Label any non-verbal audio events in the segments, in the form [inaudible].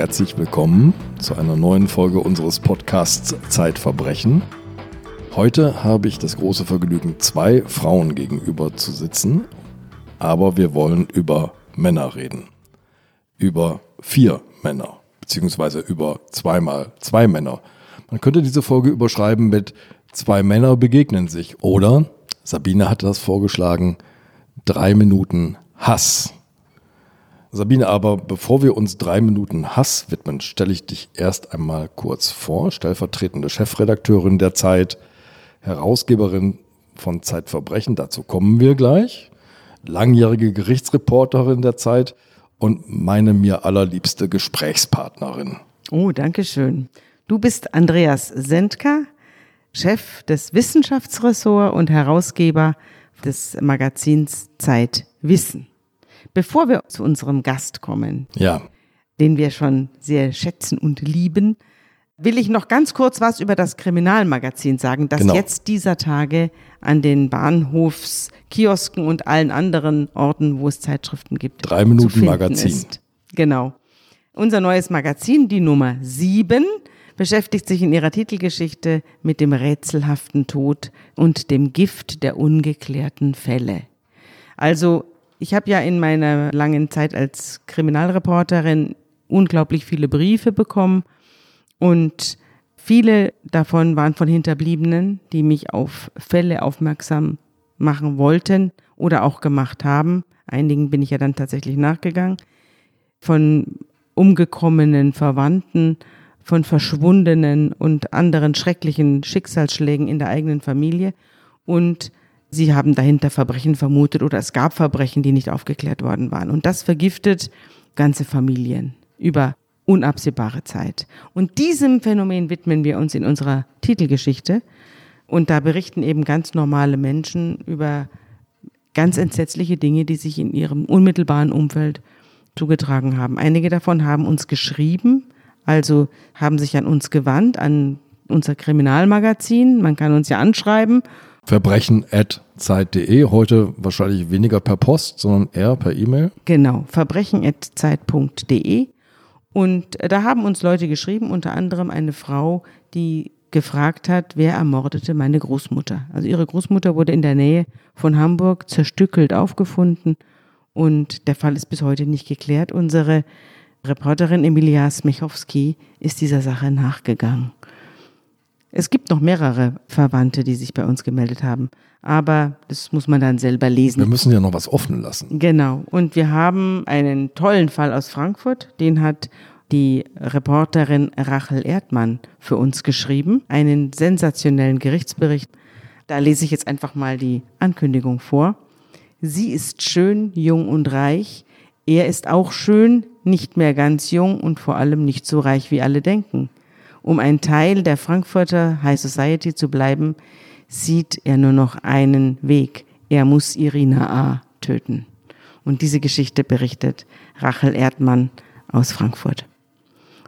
herzlich willkommen zu einer neuen Folge unseres Podcasts Zeitverbrechen. Heute habe ich das große Vergnügen, zwei Frauen gegenüber zu sitzen, aber wir wollen über Männer reden. Über vier Männer, beziehungsweise über zweimal zwei Männer. Man könnte diese Folge überschreiben mit Zwei Männer begegnen sich oder, Sabine hatte das vorgeschlagen, drei Minuten Hass. Sabine, aber bevor wir uns drei Minuten Hass widmen, stelle ich dich erst einmal kurz vor. Stellvertretende Chefredakteurin der Zeit, Herausgeberin von Zeitverbrechen, dazu kommen wir gleich. Langjährige Gerichtsreporterin der Zeit und meine mir allerliebste Gesprächspartnerin. Oh, danke schön. Du bist Andreas Sendka, Chef des Wissenschaftsressorts und Herausgeber des Magazins Zeit Wissen. Bevor wir zu unserem Gast kommen, ja. den wir schon sehr schätzen und lieben, will ich noch ganz kurz was über das Kriminalmagazin sagen, das genau. jetzt dieser Tage an den Bahnhofskiosken und allen anderen Orten, wo es Zeitschriften gibt. Drei Minuten Magazin. Ist. Genau. Unser neues Magazin, die Nummer sieben, beschäftigt sich in ihrer Titelgeschichte mit dem rätselhaften Tod und dem Gift der ungeklärten Fälle. Also ich habe ja in meiner langen Zeit als Kriminalreporterin unglaublich viele Briefe bekommen und viele davon waren von Hinterbliebenen, die mich auf Fälle aufmerksam machen wollten oder auch gemacht haben. Einigen bin ich ja dann tatsächlich nachgegangen. Von umgekommenen Verwandten, von verschwundenen und anderen schrecklichen Schicksalsschlägen in der eigenen Familie. Und sie haben dahinter Verbrechen vermutet oder es gab Verbrechen, die nicht aufgeklärt worden waren. Und das vergiftet ganze Familien über unabsehbare Zeit. Und diesem Phänomen widmen wir uns in unserer Titelgeschichte. Und da berichten eben ganz normale Menschen über ganz entsetzliche Dinge, die sich in ihrem unmittelbaren Umfeld zugetragen haben. Einige davon haben uns geschrieben, also haben sich an uns gewandt, an unser Kriminalmagazin. Man kann uns ja anschreiben Verbrechen.zeit.de. Heute wahrscheinlich weniger per Post, sondern eher per E-Mail. Genau, verbrechen.zeit.de. Und da haben uns Leute geschrieben, unter anderem eine Frau, die gefragt hat, wer ermordete meine Großmutter. Also ihre Großmutter wurde in der Nähe von Hamburg zerstückelt aufgefunden und der Fall ist bis heute nicht geklärt. Unsere Reporterin Emilia Smichowski ist dieser Sache nachgegangen. Es gibt noch mehrere Verwandte, die sich bei uns gemeldet haben. Aber das muss man dann selber lesen. Wir müssen ja noch was offen lassen. Genau. Und wir haben einen tollen Fall aus Frankfurt. Den hat die Reporterin Rachel Erdmann für uns geschrieben. Einen sensationellen Gerichtsbericht. Da lese ich jetzt einfach mal die Ankündigung vor. Sie ist schön, jung und reich. Er ist auch schön, nicht mehr ganz jung und vor allem nicht so reich, wie alle denken. Um ein Teil der Frankfurter High Society zu bleiben, sieht er nur noch einen Weg. Er muss Irina A. töten. Und diese Geschichte berichtet Rachel Erdmann aus Frankfurt.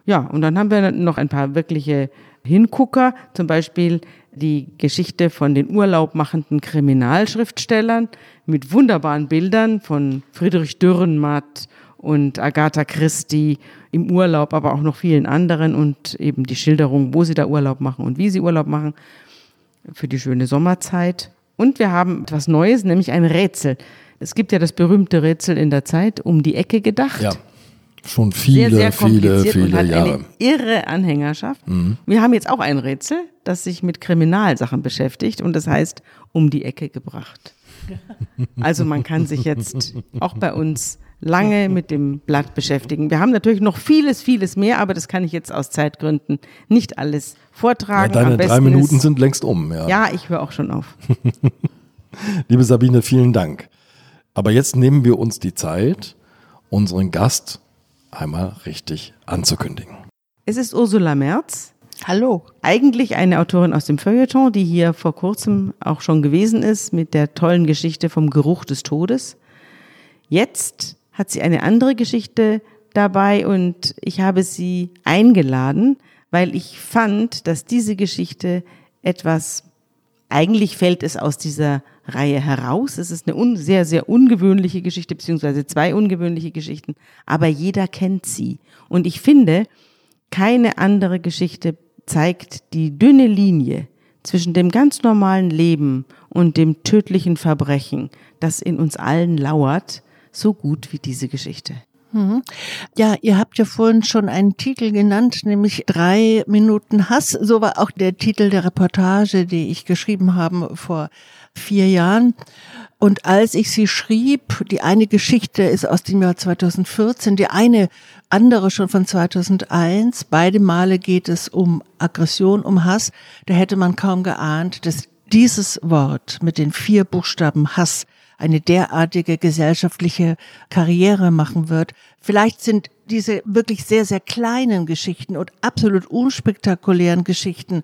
Ja, und dann haben wir noch ein paar wirkliche Hingucker, zum Beispiel die Geschichte von den urlaubmachenden Kriminalschriftstellern mit wunderbaren Bildern von Friedrich Dürrenmatt und Agatha Christie im Urlaub, aber auch noch vielen anderen und eben die Schilderung, wo sie da Urlaub machen und wie sie Urlaub machen für die schöne Sommerzeit. Und wir haben etwas Neues, nämlich ein Rätsel. Es gibt ja das berühmte Rätsel in der Zeit um die Ecke gedacht. Ja. Schon viele, sehr, sehr viele, viele und hat Jahre. Eine irre Anhängerschaft. Mhm. Wir haben jetzt auch ein Rätsel, das sich mit Kriminalsachen beschäftigt und das heißt um die Ecke gebracht. [laughs] Also man kann sich jetzt auch bei uns lange mit dem Blatt beschäftigen. Wir haben natürlich noch vieles, vieles mehr, aber das kann ich jetzt aus Zeitgründen nicht alles vortragen. Ja, deine drei Minuten sind längst um. Ja, ja ich höre auch schon auf. [laughs] Liebe Sabine, vielen Dank. Aber jetzt nehmen wir uns die Zeit, unseren Gast einmal richtig anzukündigen. Es ist Ursula Merz. Hallo. Eigentlich eine Autorin aus dem Feuilleton, die hier vor kurzem auch schon gewesen ist mit der tollen Geschichte vom Geruch des Todes. Jetzt hat sie eine andere Geschichte dabei und ich habe sie eingeladen, weil ich fand, dass diese Geschichte etwas, eigentlich fällt es aus dieser Reihe heraus. Es ist eine sehr, sehr ungewöhnliche Geschichte, beziehungsweise zwei ungewöhnliche Geschichten, aber jeder kennt sie. Und ich finde, keine andere Geschichte zeigt die dünne Linie zwischen dem ganz normalen Leben und dem tödlichen Verbrechen, das in uns allen lauert, so gut wie diese Geschichte. Mhm. Ja, ihr habt ja vorhin schon einen Titel genannt, nämlich drei Minuten Hass. So war auch der Titel der Reportage, die ich geschrieben habe vor vier Jahren. Und als ich sie schrieb, die eine Geschichte ist aus dem Jahr 2014, die eine andere schon von 2001. Beide Male geht es um Aggression, um Hass. Da hätte man kaum geahnt, dass dieses Wort mit den vier Buchstaben Hass eine derartige gesellschaftliche Karriere machen wird. Vielleicht sind diese wirklich sehr, sehr kleinen Geschichten und absolut unspektakulären Geschichten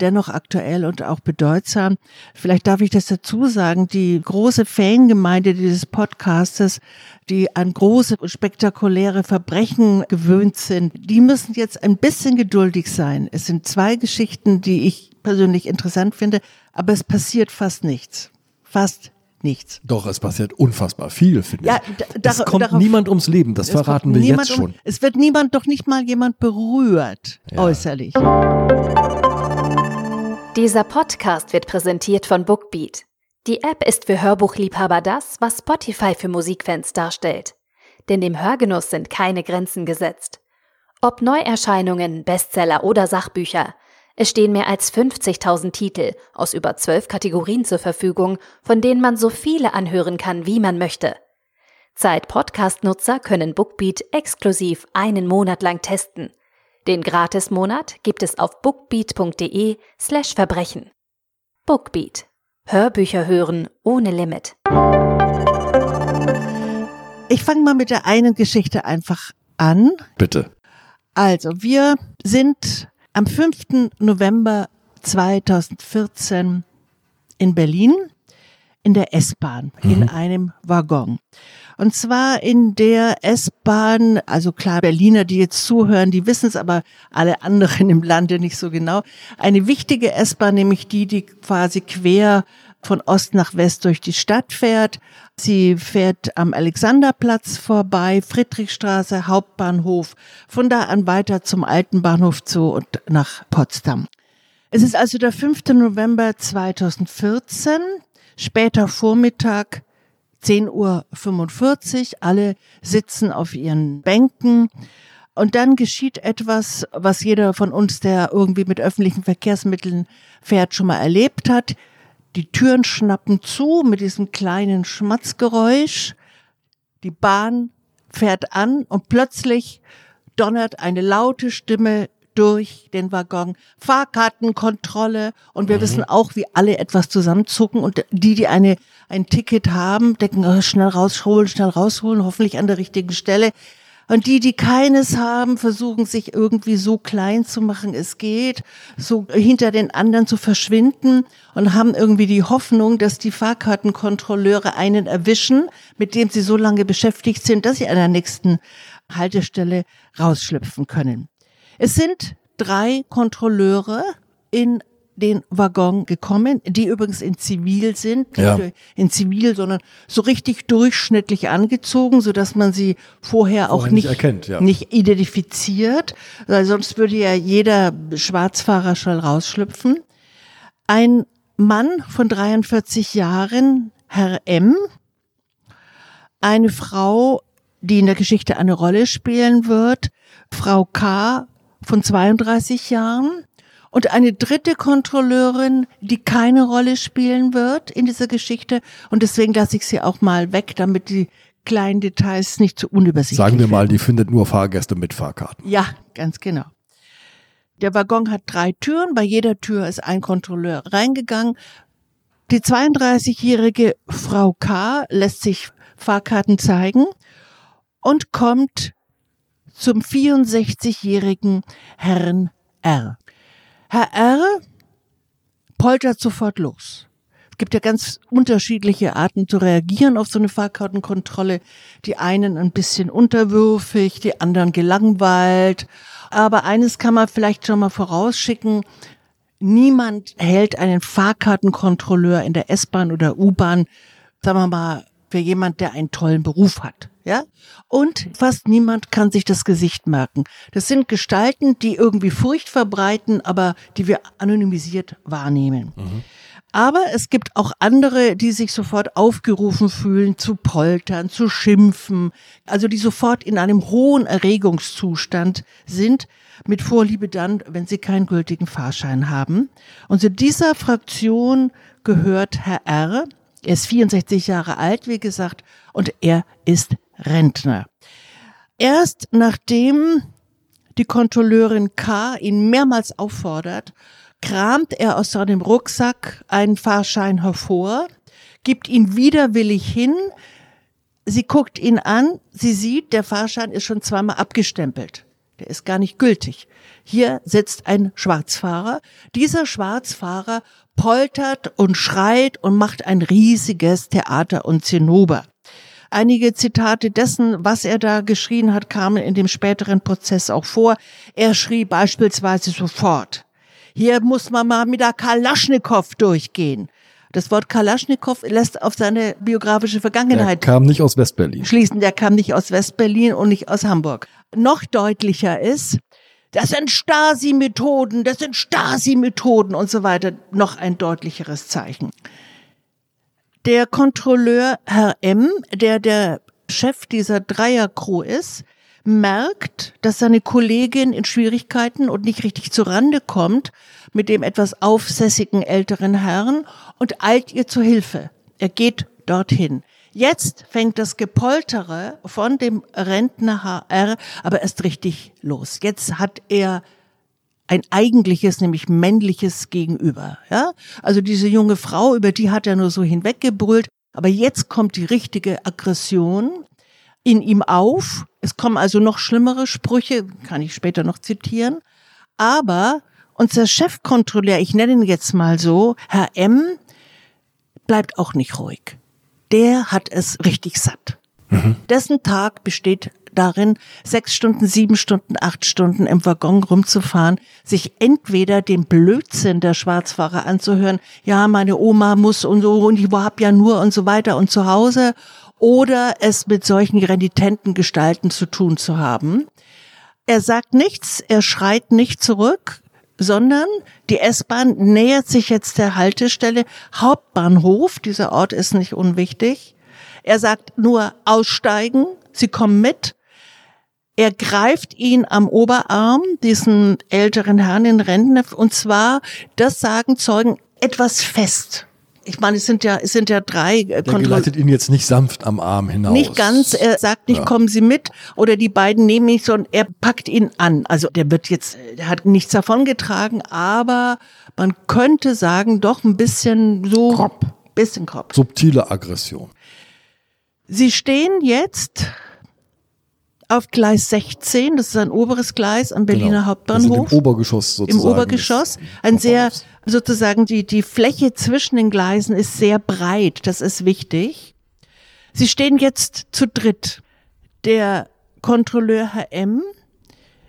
dennoch aktuell und auch bedeutsam. Vielleicht darf ich das dazu sagen, die große Fangemeinde dieses Podcastes, die an große, spektakuläre Verbrechen gewöhnt sind, die müssen jetzt ein bisschen geduldig sein. Es sind zwei Geschichten, die ich persönlich interessant finde, aber es passiert fast nichts. Fast nichts. Doch, es passiert unfassbar viel, finde ja, ich. Es kommt darauf, niemand ums Leben, das verraten wir jetzt schon. Um, es wird niemand, doch nicht mal jemand berührt, ja. äußerlich. Dieser Podcast wird präsentiert von Bookbeat. Die App ist für Hörbuchliebhaber das, was Spotify für Musikfans darstellt. Denn dem Hörgenuss sind keine Grenzen gesetzt. Ob Neuerscheinungen, Bestseller oder Sachbücher, es stehen mehr als 50.000 Titel aus über zwölf Kategorien zur Verfügung, von denen man so viele anhören kann, wie man möchte. Zeit-Podcast-Nutzer können Bookbeat exklusiv einen Monat lang testen. Den Gratis-Monat gibt es auf bookbeat.de slash Verbrechen. Bookbeat. Hörbücher hören ohne Limit. Ich fange mal mit der einen Geschichte einfach an. Bitte. Also, wir sind am 5. November 2014 in Berlin in der S-Bahn, mhm. in einem Waggon. Und zwar in der S-Bahn, also klar, Berliner, die jetzt zuhören, die wissen es, aber alle anderen im Lande nicht so genau. Eine wichtige S-Bahn, nämlich die, die quasi quer von Ost nach West durch die Stadt fährt. Sie fährt am Alexanderplatz vorbei, Friedrichstraße, Hauptbahnhof, von da an weiter zum Alten Bahnhof zu und nach Potsdam. Es ist also der 5. November 2014, später Vormittag, 10.45 Uhr, alle sitzen auf ihren Bänken. Und dann geschieht etwas, was jeder von uns, der irgendwie mit öffentlichen Verkehrsmitteln fährt, schon mal erlebt hat. Die Türen schnappen zu mit diesem kleinen Schmatzgeräusch. Die Bahn fährt an und plötzlich donnert eine laute Stimme durch den Waggon. Fahrkartenkontrolle und wir mhm. wissen auch, wie alle etwas zusammenzucken und die, die eine ein Ticket haben, denken, oh, schnell rausholen, schnell rausholen, hoffentlich an der richtigen Stelle. Und die, die keines haben, versuchen sich irgendwie so klein zu machen, es geht, so hinter den anderen zu verschwinden und haben irgendwie die Hoffnung, dass die Fahrkartenkontrolleure einen erwischen, mit dem sie so lange beschäftigt sind, dass sie an der nächsten Haltestelle rausschlüpfen können. Es sind drei Kontrolleure in den Waggon gekommen, die übrigens in Zivil sind, ja. nicht in Zivil, sondern so richtig durchschnittlich angezogen, so dass man sie vorher auch nicht, nicht, erkennt, ja. nicht identifiziert, weil sonst würde ja jeder Schwarzfahrer schnell rausschlüpfen. Ein Mann von 43 Jahren, Herr M, eine Frau, die in der Geschichte eine Rolle spielen wird, Frau K von 32 Jahren und eine dritte Kontrolleurin, die keine Rolle spielen wird in dieser Geschichte. Und deswegen lasse ich sie auch mal weg, damit die kleinen Details nicht zu unübersichtlich Sagen wir mal, die findet nur Fahrgäste mit Fahrkarten. Ja, ganz genau. Der Waggon hat drei Türen. Bei jeder Tür ist ein Kontrolleur reingegangen. Die 32-jährige Frau K. lässt sich Fahrkarten zeigen und kommt zum 64-jährigen Herrn R. Herr R. poltert sofort los. Es gibt ja ganz unterschiedliche Arten zu reagieren auf so eine Fahrkartenkontrolle. Die einen ein bisschen unterwürfig, die anderen gelangweilt. Aber eines kann man vielleicht schon mal vorausschicken. Niemand hält einen Fahrkartenkontrolleur in der S-Bahn oder U-Bahn, sagen wir mal, für jemand, der einen tollen Beruf hat. Ja? Und fast niemand kann sich das Gesicht merken. Das sind Gestalten, die irgendwie Furcht verbreiten, aber die wir anonymisiert wahrnehmen. Mhm. Aber es gibt auch andere, die sich sofort aufgerufen fühlen, zu poltern, zu schimpfen, also die sofort in einem hohen Erregungszustand sind, mit Vorliebe dann, wenn sie keinen gültigen Fahrschein haben. Und zu dieser Fraktion gehört Herr R. Er ist 64 Jahre alt, wie gesagt, und er ist Rentner. Erst nachdem die Kontrolleurin K. ihn mehrmals auffordert, kramt er aus seinem Rucksack einen Fahrschein hervor, gibt ihn widerwillig hin, sie guckt ihn an, sie sieht, der Fahrschein ist schon zweimal abgestempelt. Der ist gar nicht gültig. Hier sitzt ein Schwarzfahrer. Dieser Schwarzfahrer poltert und schreit und macht ein riesiges Theater und Zinnober. Einige Zitate dessen, was er da geschrien hat, kamen in dem späteren Prozess auch vor. Er schrie beispielsweise sofort, hier muss man mal mit der Kalaschnikow durchgehen. Das Wort Kalaschnikow lässt auf seine biografische Vergangenheit. Er kam nicht aus Westberlin. Schließen, der kam nicht aus Westberlin und nicht aus Hamburg. Noch deutlicher ist, das sind Stasi-Methoden, das sind Stasi-Methoden und so weiter. Noch ein deutlicheres Zeichen. Der Kontrolleur Herr M., der der Chef dieser Dreiercrew ist, merkt, dass seine Kollegin in Schwierigkeiten und nicht richtig zurande kommt mit dem etwas aufsässigen älteren Herrn und eilt ihr zu Hilfe. Er geht dorthin. Jetzt fängt das Gepoltere von dem Rentner HR aber erst richtig los. Jetzt hat er ein eigentliches, nämlich männliches Gegenüber. Ja? Also diese junge Frau, über die hat er nur so hinweggebrüllt. Aber jetzt kommt die richtige Aggression in ihm auf. Es kommen also noch schlimmere Sprüche, kann ich später noch zitieren. Aber unser Chefkontrolleur, ich nenne ihn jetzt mal so, Herr M., bleibt auch nicht ruhig. Der hat es richtig satt. Mhm. Dessen Tag besteht darin, sechs Stunden, sieben Stunden, acht Stunden im Waggon rumzufahren, sich entweder den Blödsinn der Schwarzfahrer anzuhören, ja, meine Oma muss und so und ich hab ja nur und so weiter und zu Hause, oder es mit solchen renitenten Gestalten zu tun zu haben. Er sagt nichts, er schreit nicht zurück, sondern die S-Bahn nähert sich jetzt der Haltestelle Hauptbahnhof, dieser Ort ist nicht unwichtig. Er sagt nur aussteigen, sie kommen mit. Er greift ihn am Oberarm, diesen älteren Herrn in Renten, und zwar, das sagen Zeugen, etwas fest ich meine, es sind ja, es sind ja drei äh, Der geleitet ihn jetzt nicht sanft am Arm hinaus. Nicht ganz, er sagt nicht, ja. kommen Sie mit, oder die beiden nehmen mich, sondern er packt ihn an. Also der wird jetzt, der hat nichts davon getragen, aber man könnte sagen, doch ein bisschen so. Kropp. Bisschen Kopf. Subtile Aggression. Sie stehen jetzt auf Gleis 16, das ist ein oberes Gleis am Berliner genau. Hauptbahnhof. Im Obergeschoss sozusagen. Im Obergeschoss. Ein sehr, sozusagen, die, die Fläche zwischen den Gleisen ist sehr breit. Das ist wichtig. Sie stehen jetzt zu dritt. Der Kontrolleur Herr M.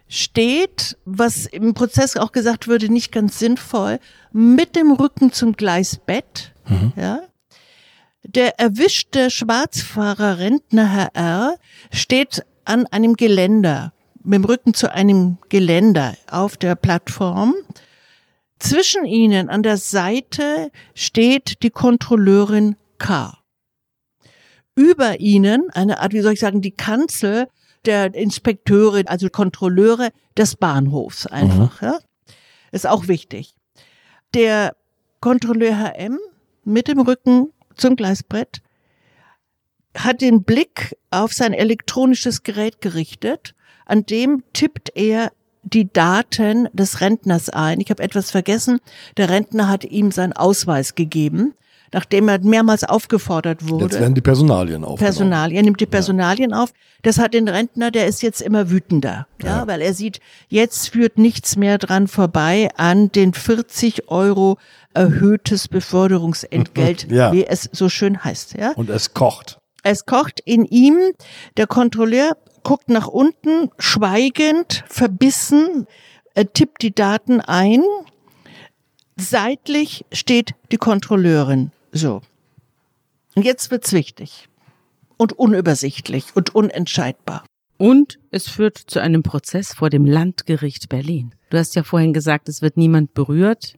steht, was im Prozess auch gesagt würde, nicht ganz sinnvoll, mit dem Rücken zum Gleisbett, mhm. ja. Der erwischte Schwarzfahrer Rentner Herr R. steht an einem Geländer, mit dem Rücken zu einem Geländer auf der Plattform. Zwischen ihnen an der Seite steht die Kontrolleurin K. Über ihnen eine Art, wie soll ich sagen, die Kanzel der Inspekteure, also Kontrolleure des Bahnhofs einfach. Mhm. Ja? Ist auch wichtig. Der Kontrolleur HM mit dem Rücken zum Gleisbrett hat den Blick auf sein elektronisches Gerät gerichtet, an dem tippt er die Daten des Rentners ein. Ich habe etwas vergessen. Der Rentner hat ihm seinen Ausweis gegeben, nachdem er mehrmals aufgefordert wurde. Jetzt werden die Personalien auf. Personalien, er nimmt die Personalien ja. auf. Das hat den Rentner, der ist jetzt immer wütender, ja, ja, weil er sieht, jetzt führt nichts mehr dran vorbei an den 40 Euro erhöhtes Beförderungsentgelt, [laughs] ja. wie es so schön heißt, ja. Und es kocht. Es kocht in ihm. Der Kontrolleur guckt nach unten, schweigend, verbissen, er tippt die Daten ein. Seitlich steht die Kontrolleurin. So. Und jetzt wird's wichtig. Und unübersichtlich und unentscheidbar. Und es führt zu einem Prozess vor dem Landgericht Berlin. Du hast ja vorhin gesagt, es wird niemand berührt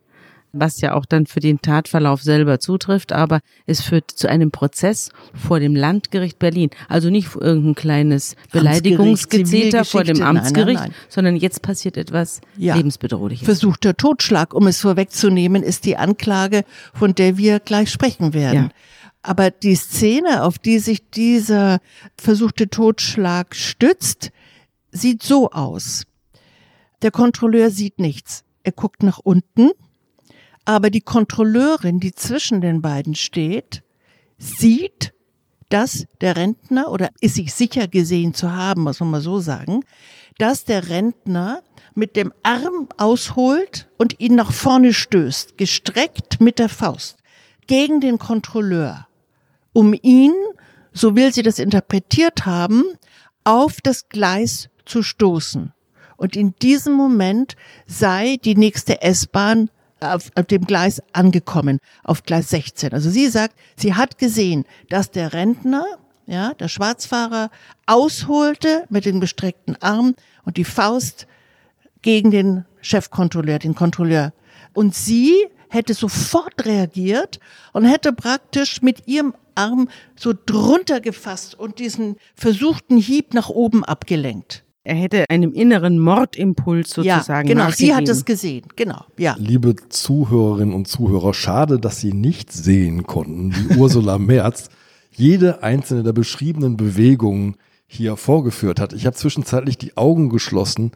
was ja auch dann für den Tatverlauf selber zutrifft, aber es führt zu einem Prozess vor dem Landgericht Berlin. Also nicht irgendein kleines Beleidigungsgezeter vor dem Amtsgericht, nein, nein, nein. sondern jetzt passiert etwas ja. lebensbedrohliches. Versuchter Totschlag, um es vorwegzunehmen, ist die Anklage, von der wir gleich sprechen werden. Ja. Aber die Szene, auf die sich dieser versuchte Totschlag stützt, sieht so aus. Der Kontrolleur sieht nichts. Er guckt nach unten aber die Kontrolleurin, die zwischen den beiden steht, sieht, dass der Rentner, oder ist sich sicher gesehen zu haben, muss man mal so sagen, dass der Rentner mit dem Arm ausholt und ihn nach vorne stößt, gestreckt mit der Faust, gegen den Kontrolleur, um ihn, so will sie das interpretiert haben, auf das Gleis zu stoßen. Und in diesem Moment sei die nächste S-Bahn auf, auf dem Gleis angekommen, auf Gleis 16. Also sie sagt, sie hat gesehen, dass der Rentner, ja, der Schwarzfahrer, ausholte mit dem gestreckten Arm und die Faust gegen den Chefkontrolleur, den Kontrolleur. Und sie hätte sofort reagiert und hätte praktisch mit ihrem Arm so drunter gefasst und diesen versuchten Hieb nach oben abgelenkt. Er hätte einem inneren Mordimpuls sozusagen. Ja, genau. Sie hat es gesehen. Genau. Ja. Liebe Zuhörerinnen und Zuhörer, schade, dass Sie nicht sehen konnten, wie [laughs] Ursula Merz jede einzelne der beschriebenen Bewegungen hier vorgeführt hat. Ich habe zwischenzeitlich die Augen geschlossen,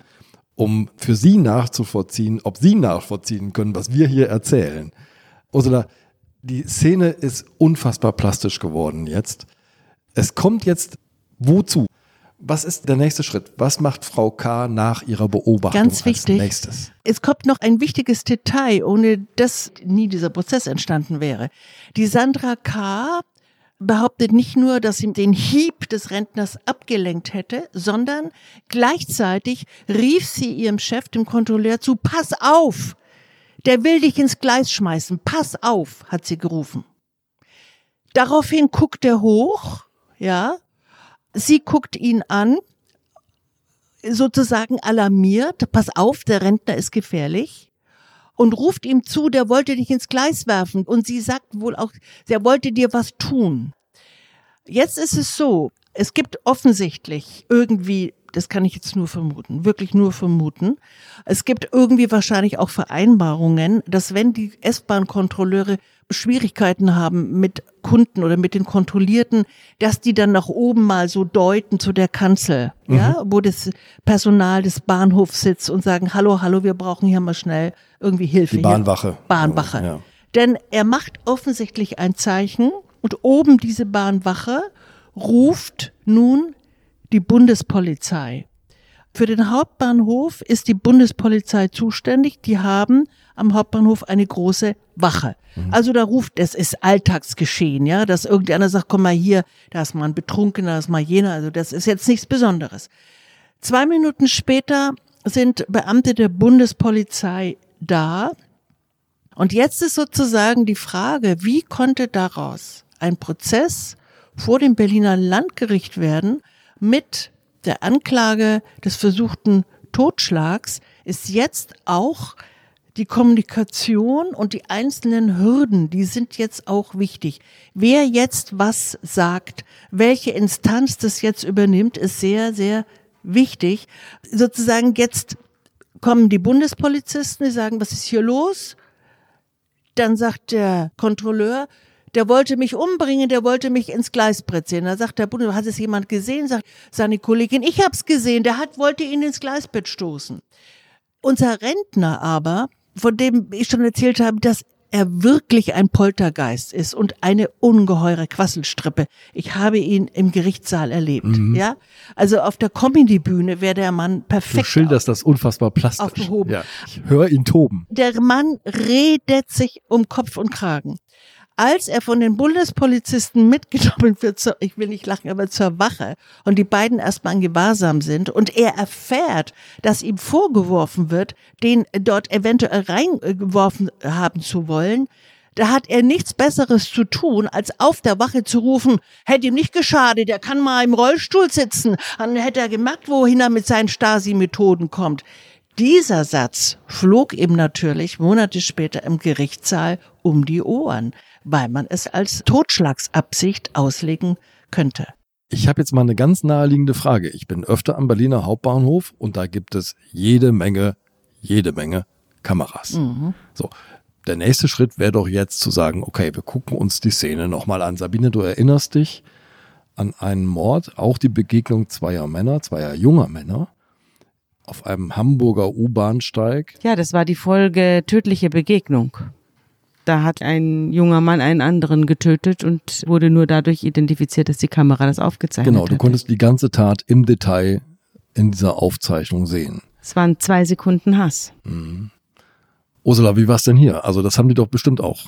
um für Sie nachzuvollziehen, ob Sie nachvollziehen können, was wir hier erzählen. Ursula, die Szene ist unfassbar plastisch geworden jetzt. Es kommt jetzt wozu? Was ist der nächste Schritt? Was macht Frau K. nach ihrer Beobachtung Ganz wichtig. als nächstes? Es kommt noch ein wichtiges Detail, ohne das nie dieser Prozess entstanden wäre. Die Sandra K. behauptet nicht nur, dass sie den Hieb des Rentners abgelenkt hätte, sondern gleichzeitig rief sie ihrem Chef, dem Kontrolleur, zu, pass auf! Der will dich ins Gleis schmeißen, pass auf, hat sie gerufen. Daraufhin guckt er hoch, ja, Sie guckt ihn an, sozusagen alarmiert, pass auf, der Rentner ist gefährlich. Und ruft ihm zu, der wollte dich ins Gleis werfen. Und sie sagt wohl auch, der wollte dir was tun. Jetzt ist es so, es gibt offensichtlich irgendwie, das kann ich jetzt nur vermuten, wirklich nur vermuten, es gibt irgendwie wahrscheinlich auch Vereinbarungen, dass wenn die S-Bahn-Kontrolleure Schwierigkeiten haben mit Kunden oder mit den Kontrollierten, dass die dann nach oben mal so deuten zu der Kanzel, mhm. ja, wo das Personal des Bahnhofs sitzt und sagen, hallo, hallo, wir brauchen hier mal schnell irgendwie Hilfe. Die Bahnwache. Hier. Bahnwache. Ja. Denn er macht offensichtlich ein Zeichen und oben diese Bahnwache ruft nun die Bundespolizei. Für den Hauptbahnhof ist die Bundespolizei zuständig. Die haben am Hauptbahnhof eine große Wache. Mhm. Also da ruft, es ist Alltagsgeschehen, ja, dass irgendeiner sagt, komm mal hier, da ist mal ein Betrunkener, da ist mal jener, also das ist jetzt nichts Besonderes. Zwei Minuten später sind Beamte der Bundespolizei da. Und jetzt ist sozusagen die Frage, wie konnte daraus ein Prozess vor dem Berliner Landgericht werden mit der Anklage des versuchten Totschlags, ist jetzt auch die Kommunikation und die einzelnen Hürden, die sind jetzt auch wichtig. Wer jetzt was sagt, welche Instanz das jetzt übernimmt, ist sehr, sehr wichtig. Sozusagen jetzt kommen die Bundespolizisten, die sagen, was ist hier los? Dann sagt der Kontrolleur, der wollte mich umbringen, der wollte mich ins Gleisbrett sehen. Da sagt der Bund, hat es jemand gesehen? Sagt seine Kollegin, ich hab's gesehen, der hat, wollte ihn ins Gleisbett stoßen. Unser Rentner aber, von dem ich schon erzählt habe, dass er wirklich ein Poltergeist ist und eine ungeheure Quasselstrippe. Ich habe ihn im Gerichtssaal erlebt, mhm. ja. Also auf der Comedy-Bühne wäre der Mann perfekt. Du schilderst das unfassbar plastisch. Aufgehoben. Ja, ich höre ihn toben. Der Mann redet sich um Kopf und Kragen. Als er von den Bundespolizisten mitgenommen wird, zur, ich will nicht lachen, aber zur Wache und die beiden erstmal in Gewahrsam sind und er erfährt, dass ihm vorgeworfen wird, den dort eventuell reingeworfen haben zu wollen, da hat er nichts Besseres zu tun, als auf der Wache zu rufen, hätte ihm nicht geschadet, er kann mal im Rollstuhl sitzen. Dann hätte er gemerkt, wohin er mit seinen Stasi-Methoden kommt. Dieser Satz flog ihm natürlich Monate später im Gerichtssaal um die Ohren, weil man es als Totschlagsabsicht auslegen könnte. Ich habe jetzt mal eine ganz naheliegende Frage. Ich bin öfter am Berliner Hauptbahnhof und da gibt es jede Menge, jede Menge Kameras. Mhm. So, der nächste Schritt wäre doch jetzt zu sagen, okay, wir gucken uns die Szene nochmal an. Sabine, du erinnerst dich an einen Mord, auch die Begegnung zweier Männer, zweier junger Männer auf einem Hamburger U-Bahnsteig. Ja, das war die Folge tödliche Begegnung. Da hat ein junger Mann einen anderen getötet und wurde nur dadurch identifiziert, dass die Kamera das aufgezeichnet Genau, hat. du konntest die ganze Tat im Detail in dieser Aufzeichnung sehen. Es waren zwei Sekunden Hass. Ursula, wie war's denn hier? Also das haben die doch bestimmt auch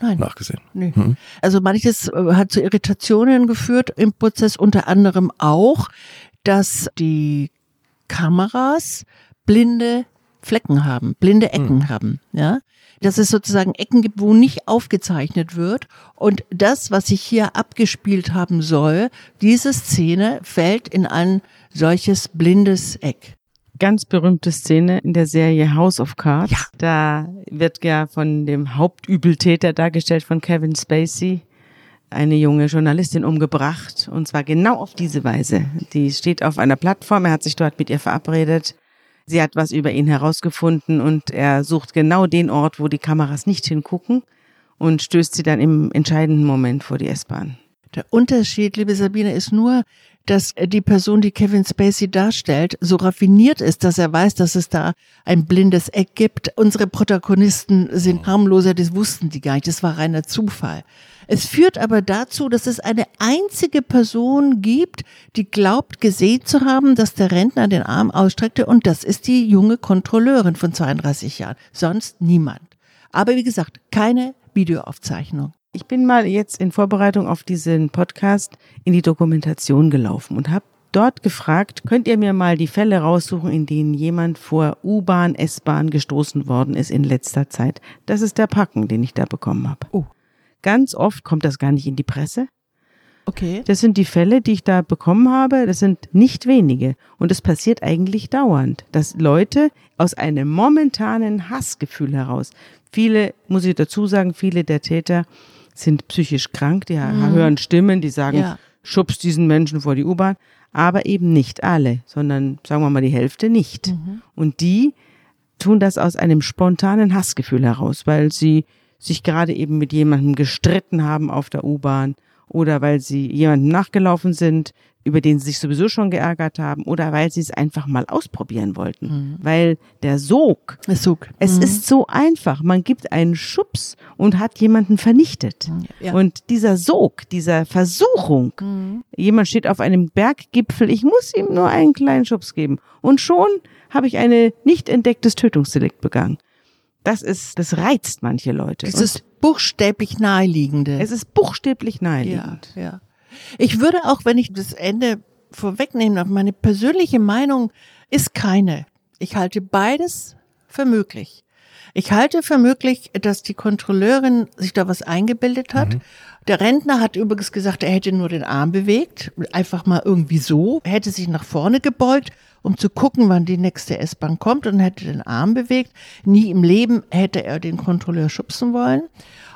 Nein. nachgesehen. Nee. Also manches äh, hat zu Irritationen geführt im Prozess, unter anderem auch, dass die Kameras blinde Flecken haben, blinde Ecken haben, ja. Dass es sozusagen Ecken gibt, wo nicht aufgezeichnet wird. Und das, was sich hier abgespielt haben soll, diese Szene fällt in ein solches blindes Eck. Ganz berühmte Szene in der Serie House of Cards. Ja. Da wird ja von dem Hauptübeltäter dargestellt von Kevin Spacey eine junge Journalistin umgebracht und zwar genau auf diese Weise. Die steht auf einer Plattform, er hat sich dort mit ihr verabredet. Sie hat was über ihn herausgefunden und er sucht genau den Ort, wo die Kameras nicht hingucken und stößt sie dann im entscheidenden Moment vor die S-Bahn. Der Unterschied, liebe Sabine, ist nur, dass die Person, die Kevin Spacey darstellt, so raffiniert ist, dass er weiß, dass es da ein blindes Eck gibt. Unsere Protagonisten sind harmloser, das wussten die gar nicht. Das war reiner Zufall. Es führt aber dazu, dass es eine einzige Person gibt, die glaubt, gesehen zu haben, dass der Rentner den Arm ausstreckte und das ist die junge Kontrolleurin von 32 Jahren. Sonst niemand. Aber wie gesagt, keine Videoaufzeichnung. Ich bin mal jetzt in Vorbereitung auf diesen Podcast in die Dokumentation gelaufen und habe dort gefragt, könnt ihr mir mal die Fälle raussuchen, in denen jemand vor U-Bahn, S-Bahn gestoßen worden ist in letzter Zeit. Das ist der Packen, den ich da bekommen habe. Oh. Ganz oft kommt das gar nicht in die Presse. Okay. Das sind die Fälle, die ich da bekommen habe. Das sind nicht wenige. Und es passiert eigentlich dauernd, dass Leute aus einem momentanen Hassgefühl heraus, viele, muss ich dazu sagen, viele der Täter sind psychisch krank, die hören Stimmen, die sagen, Ja. schubs diesen Menschen vor die U-Bahn. Aber eben nicht alle, sondern sagen wir mal die Hälfte nicht. Und die tun das aus einem spontanen Hassgefühl heraus, weil sie sich gerade eben mit jemandem gestritten haben auf der U-Bahn oder weil sie jemandem nachgelaufen sind, über den sie sich sowieso schon geärgert haben oder weil sie es einfach mal ausprobieren wollten. Weil der Sog, Es Sog. es ist so einfach. Man gibt einen Schubs und hat jemanden vernichtet. Ja. Und dieser Sog, dieser Versuchung, jemand steht auf einem Berggipfel, ich muss ihm nur einen kleinen Schubs geben. Und schon habe ich ein nicht entdecktes Tötungsdelikt begangen. Das ist, das reizt manche Leute. Dieses buchstäblich naheliegende. Es ist buchstäblich ja, naheliegend. ja. Ich würde auch, wenn ich das Ende vorwegnehmen darf, meine persönliche Meinung ist keine. Ich halte beides für möglich. Ich halte für möglich, dass die Kontrolleurin sich da was eingebildet hat. Der Rentner hat übrigens gesagt, er hätte nur den Arm bewegt, einfach mal irgendwie so, er hätte sich nach vorne gebeugt, um zu gucken, wann die nächste S-Bahn kommt und hätte den Arm bewegt. Nie im Leben hätte er den Kontrolleur schubsen wollen.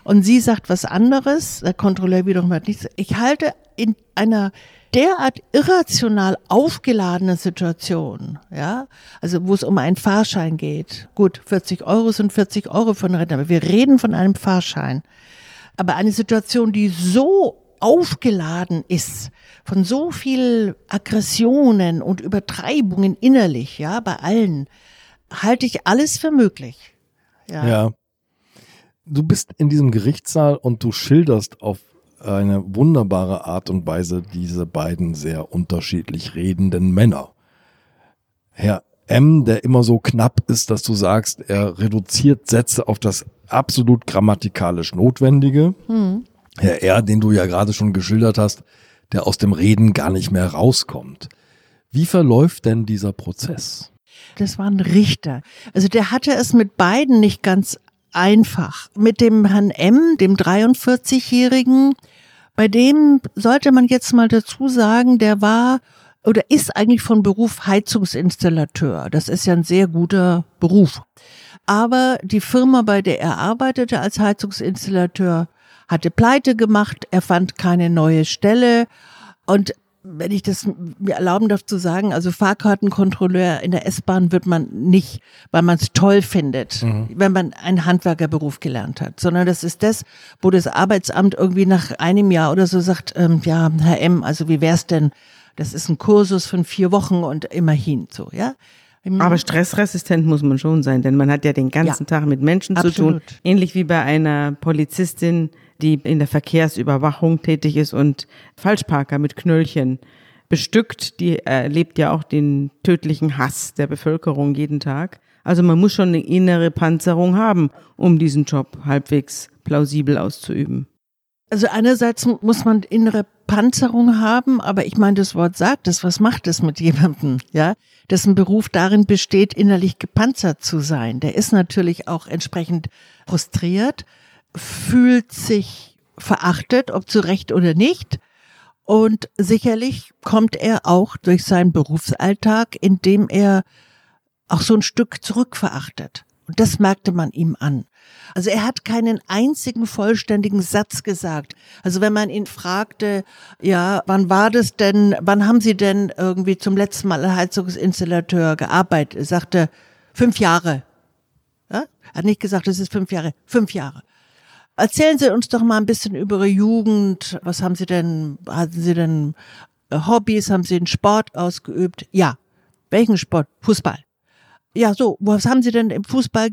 Und sie sagt was anderes, der Kontrolleur wiederum hat nichts. Ich halte in einer derart irrational aufgeladenen Situation, ja, also wo es um einen Fahrschein geht. Gut, 40 Euro sind 40 Euro von Rentner, aber wir reden von einem Fahrschein. Aber eine Situation, die so aufgeladen ist von so viel Aggressionen und Übertreibungen innerlich, ja, bei allen, halte ich alles für möglich. Ja. Ja. Du bist in diesem Gerichtssaal und du schilderst auf eine wunderbare Art und Weise diese beiden sehr unterschiedlich redenden Männer. Herr M., der immer so knapp ist, dass du sagst, er reduziert Sätze auf das absolut grammatikalisch Notwendige. Herr R., den du ja gerade schon geschildert hast, der aus dem Reden gar nicht mehr rauskommt. Wie verläuft denn dieser Prozess? Das war ein Richter. Also der hatte es mit beiden nicht ganz einfach. Mit dem Herrn M., dem 43-Jährigen, bei dem sollte man jetzt mal dazu sagen, der war oder ist eigentlich von Beruf Heizungsinstallateur. Das ist ja ein sehr guter Beruf. Aber die Firma, bei der er arbeitete als Heizungsinstallateur, hatte pleite gemacht, er fand keine neue Stelle und wenn ich das mir erlauben darf zu sagen, also Fahrkartenkontrolleur in der S-Bahn wird man nicht, weil man es toll findet, mhm. wenn man einen Handwerkerberuf gelernt hat, sondern das ist das, wo das Arbeitsamt irgendwie nach einem Jahr oder so sagt, ähm, ja, Herr M., also wie wär's denn? Das ist ein Kursus von vier Wochen und immerhin so, ja. Aber stressresistent muss man schon sein, denn man hat ja den ganzen ja, Tag mit Menschen absolut. zu tun. Ähnlich wie bei einer Polizistin, die in der Verkehrsüberwachung tätig ist und Falschparker mit Knöllchen bestückt, die erlebt ja auch den tödlichen Hass der Bevölkerung jeden Tag. Also man muss schon eine innere Panzerung haben, um diesen Job halbwegs plausibel auszuüben. Also einerseits muss man innere Panzerung haben, aber ich meine, das Wort sagt es, was macht es mit jemandem, ja? Dessen Beruf darin besteht, innerlich gepanzert zu sein. Der ist natürlich auch entsprechend frustriert fühlt sich verachtet, ob zu Recht oder nicht. Und sicherlich kommt er auch durch seinen Berufsalltag, indem er auch so ein Stück zurückverachtet. Und das merkte man ihm an. Also er hat keinen einzigen vollständigen Satz gesagt. Also wenn man ihn fragte, ja, wann war das denn, wann haben Sie denn irgendwie zum letzten Mal als Heizungsinstallateur gearbeitet? Er sagte, fünf Jahre. Ja? Er hat nicht gesagt, es ist fünf Jahre, fünf Jahre. Erzählen Sie uns doch mal ein bisschen über Ihre Jugend. Was haben Sie denn, hatten Sie denn äh, Hobbys? Haben Sie einen Sport ausgeübt? Ja. Welchen Sport? Fußball. Ja, so. Was haben Sie denn im Fußball?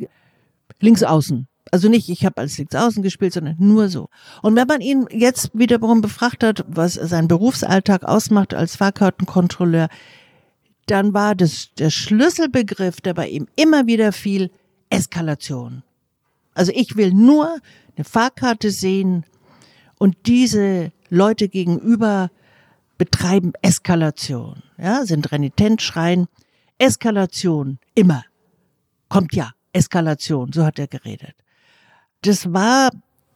Links außen. Also nicht, ich habe als links außen gespielt, sondern nur so. Und wenn man ihn jetzt wiederum befragt hat, was sein Berufsalltag ausmacht als Fahrkartenkontrolleur, dann war das der Schlüsselbegriff, der bei ihm immer wieder fiel, Eskalation. Also ich will nur eine Fahrkarte sehen und diese Leute gegenüber betreiben Eskalation, ja, sind renitent, schreien, Eskalation, immer. Kommt ja, Eskalation, so hat er geredet. Das war,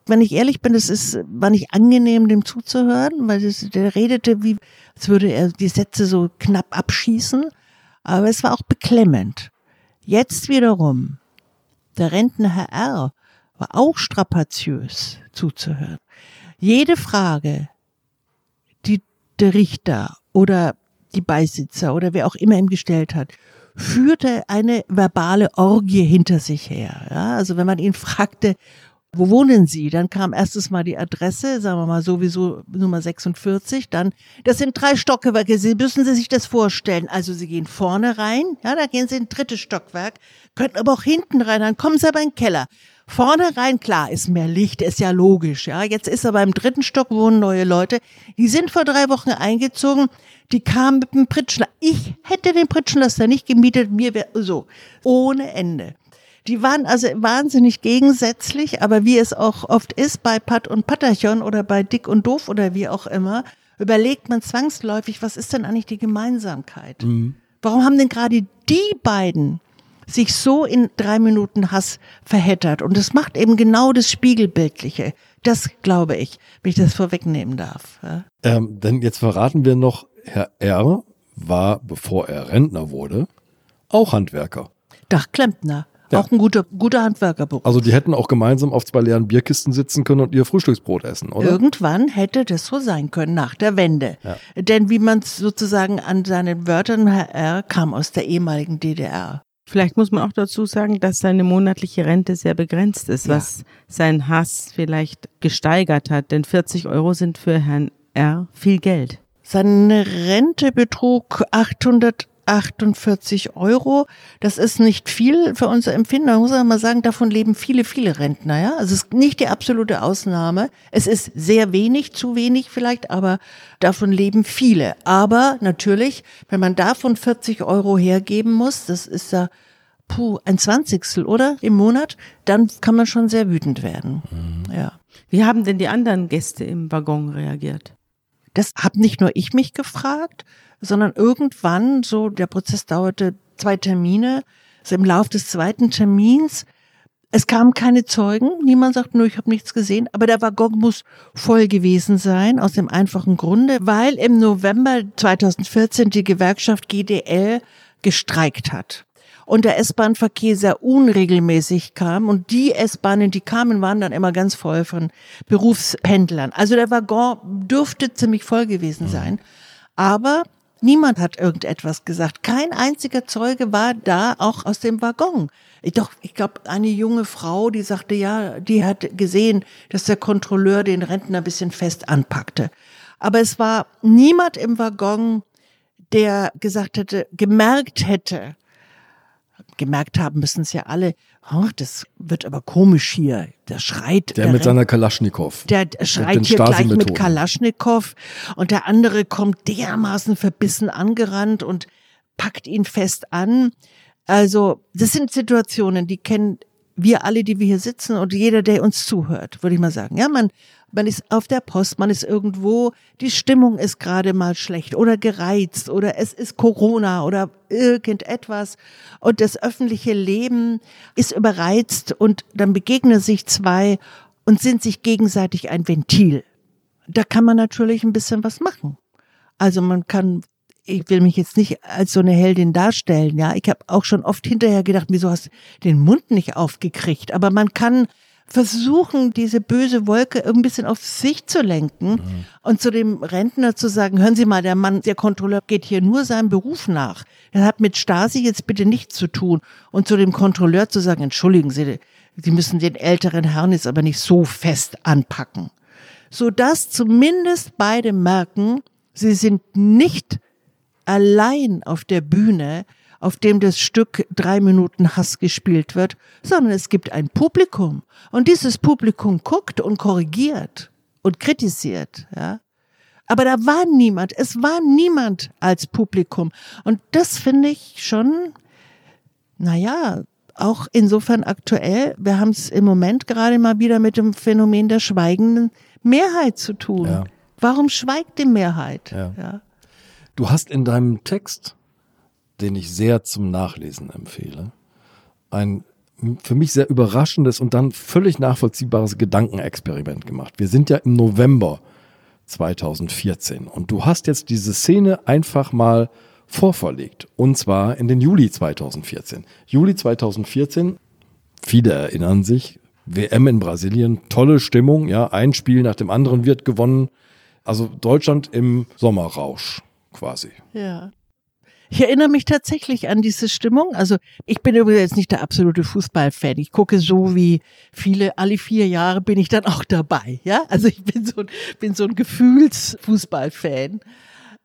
wenn ich ehrlich bin, das ist, war nicht angenehm, dem zuzuhören, weil das, der redete wie, als würde er die Sätze so knapp abschießen, aber es war auch beklemmend. Jetzt wiederum, der Rentner Herr R., war auch strapaziös zuzuhören. Jede Frage, die der Richter oder die Beisitzer oder wer auch immer ihm gestellt hat, führte eine verbale Orgie hinter sich her. Ja, also wenn man ihn fragte, wo wohnen Sie? Dann kam erstes mal die Adresse, sagen wir mal sowieso Nummer 46. Dann, das sind drei Stockwerke. Sie müssen Sie sich das vorstellen. Also Sie gehen vorne rein, ja, da gehen Sie in drittes Stockwerk, könnten aber auch hinten rein, dann kommen Sie aber in den Keller. Vorne rein, klar, ist mehr Licht, ist ja logisch, ja. Jetzt ist aber im dritten Stock wohnen neue Leute. Die sind vor drei Wochen eingezogen, die kamen mit dem Pritschler. Ich hätte den Pritschenlaster nicht gemietet, mir wäre so. Ohne Ende. Die waren also wahnsinnig gegensätzlich, aber wie es auch oft ist bei Pat und Patterchon oder bei Dick und Doof oder wie auch immer, überlegt man zwangsläufig, was ist denn eigentlich die Gemeinsamkeit? Mhm. Warum haben denn gerade die beiden sich so in drei Minuten Hass verheddert. Und es macht eben genau das Spiegelbildliche. Das glaube ich, wenn ich das vorwegnehmen darf. Ja. Ähm, denn jetzt verraten wir noch, Herr R. war, bevor er Rentner wurde, auch Handwerker. Dachklempner. Ja. Auch ein guter, guter Handwerkerberuf. Also die hätten auch gemeinsam auf zwei leeren Bierkisten sitzen können und ihr Frühstücksbrot essen, oder? Irgendwann hätte das so sein können, nach der Wende. Ja. Denn wie man es sozusagen an seinen Wörtern, Herr R. kam aus der ehemaligen DDR. Vielleicht muss man auch dazu sagen, dass seine monatliche Rente sehr begrenzt ist, ja. was seinen Hass vielleicht gesteigert hat. Denn 40 Euro sind für Herrn R. viel Geld. Seine Rente betrug 848 Euro. Das ist nicht viel für unser Empfinden. Man muss aber mal sagen, davon leben viele, viele Rentner. Ja? Also es ist nicht die absolute Ausnahme. Es ist sehr wenig, zu wenig vielleicht, aber davon leben viele. Aber natürlich, wenn man davon 40 Euro hergeben muss, das ist ja puh, ein Zwanzigstel, oder? Im Monat, dann kann man schon sehr wütend werden. Mhm. Ja. Wie haben denn die anderen Gäste im Waggon reagiert? Das habe nicht nur ich mich gefragt, sondern irgendwann, so der Prozess dauerte zwei Termine, so im Lauf des zweiten Termins, es kamen keine Zeugen, niemand sagt, nur ich habe nichts gesehen, aber der Waggon muss voll gewesen sein, aus dem einfachen Grunde, weil im November 2014 die Gewerkschaft GDL gestreikt hat. Und der S-Bahn-Verkehr sehr unregelmäßig kam und die S-Bahnen, die kamen, waren dann immer ganz voll von Berufspendlern. Also der Waggon dürfte ziemlich voll gewesen sein, aber niemand hat irgendetwas gesagt. Kein einziger Zeuge war da, auch aus dem Waggon. Doch, ich glaube, eine junge Frau, die sagte, ja, die hat gesehen, dass der Kontrolleur den Rentner ein bisschen fest anpackte. Aber es war niemand im Waggon, der gesagt hätte, gemerkt hätte, gemerkt haben müssen es ja alle, oh, das wird aber komisch hier. Der schreit. Der mit rennt- seiner Kalaschnikow. der den schreit hier gleich mit. Kalaschnikow und der andere kommt dermaßen verbissen angerannt und packt ihn fest an. Also, das sind Situationen, die kennen wir alle, die wir hier sitzen und jeder, der uns zuhört, würde ich mal sagen. Ja, man, man ist auf der Post, man ist irgendwo, die Stimmung ist gerade mal schlecht oder gereizt oder es ist Corona oder irgendetwas und das öffentliche Leben ist überreizt und dann begegnen sich zwei und sind sich gegenseitig ein Ventil. Da kann man natürlich ein bisschen was machen. Also man kann, ich will mich jetzt nicht als so eine Heldin darstellen, ja. Ich habe auch schon oft hinterher gedacht, wieso hast du den Mund nicht aufgekriegt? Aber man kann versuchen, diese böse Wolke ein bisschen auf sich zu lenken und zu dem Rentner zu sagen, hören Sie mal, der Mann, der Kontrolleur geht hier nur seinem Beruf nach. Er hat mit Stasi jetzt bitte nichts zu tun. Und zu dem Kontrolleur zu sagen, entschuldigen Sie, Sie müssen den älteren Herrn jetzt aber nicht so fest anpacken. Sodass zumindest beide merken, sie sind nicht allein auf der Bühne, auf dem das Stück drei Minuten Hass gespielt wird, sondern es gibt ein Publikum. Und dieses Publikum guckt und korrigiert und kritisiert, ja. Aber da war niemand, es war niemand als Publikum. Und das finde ich schon, naja, auch insofern aktuell. Wir haben es im Moment gerade mal wieder mit dem Phänomen der schweigenden Mehrheit zu tun. Ja. Warum schweigt die Mehrheit? Ja. Ja. Du hast in deinem Text, den ich sehr zum Nachlesen empfehle, ein für mich sehr überraschendes und dann völlig nachvollziehbares Gedankenexperiment gemacht. Wir sind ja im November 2014 und du hast jetzt diese Szene einfach mal vorverlegt und zwar in den Juli 2014. Juli 2014, viele erinnern sich, WM in Brasilien, tolle Stimmung, ja, ein Spiel nach dem anderen wird gewonnen. Also Deutschland im Sommerrausch quasi. Ja. Ich erinnere mich tatsächlich an diese Stimmung. Also ich bin übrigens jetzt nicht der absolute Fußballfan. Ich gucke so wie viele, alle vier Jahre bin ich dann auch dabei. Ja, also ich bin so ein, bin so ein Gefühlsfußballfan.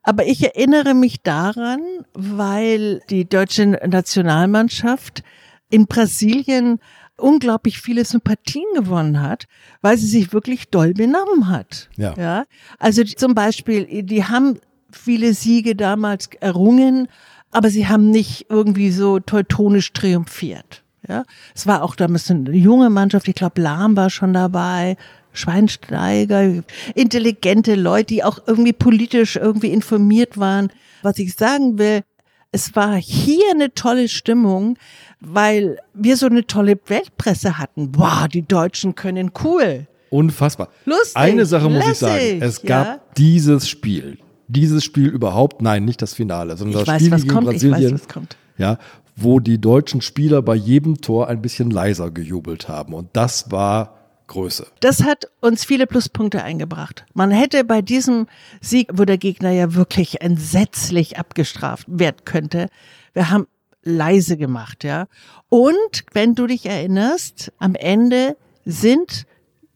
Aber ich erinnere mich daran, weil die deutsche Nationalmannschaft in Brasilien unglaublich viele Sympathien gewonnen hat, weil sie sich wirklich doll benommen hat. Ja. ja? Also die- zum Beispiel, die haben viele Siege damals errungen, aber sie haben nicht irgendwie so teutonisch triumphiert. Ja, es war auch damals eine junge Mannschaft. Ich glaube, Lahm war schon dabei, Schweinsteiger, intelligente Leute, die auch irgendwie politisch irgendwie informiert waren. Was ich sagen will, es war hier eine tolle Stimmung, weil wir so eine tolle Weltpresse hatten. Wow, die Deutschen können cool. Unfassbar. Lustig, Eine Sache muss ich sagen. lässig, Es gab ja. dieses Spiel. Dieses Spiel überhaupt, nein, nicht das Finale, sondern Ich das weiß, Spiel was gegen kommt, ich Brasilien. weiß, was kommt. Ja, wo die deutschen Spieler bei jedem Tor ein bisschen leiser gejubelt haben. Und das war Größe. Das hat uns viele Pluspunkte eingebracht. Man hätte bei diesem Sieg, wo der Gegner ja wirklich entsetzlich abgestraft werden könnte, wir haben leise gemacht, ja. Und wenn du dich erinnerst, am Ende sind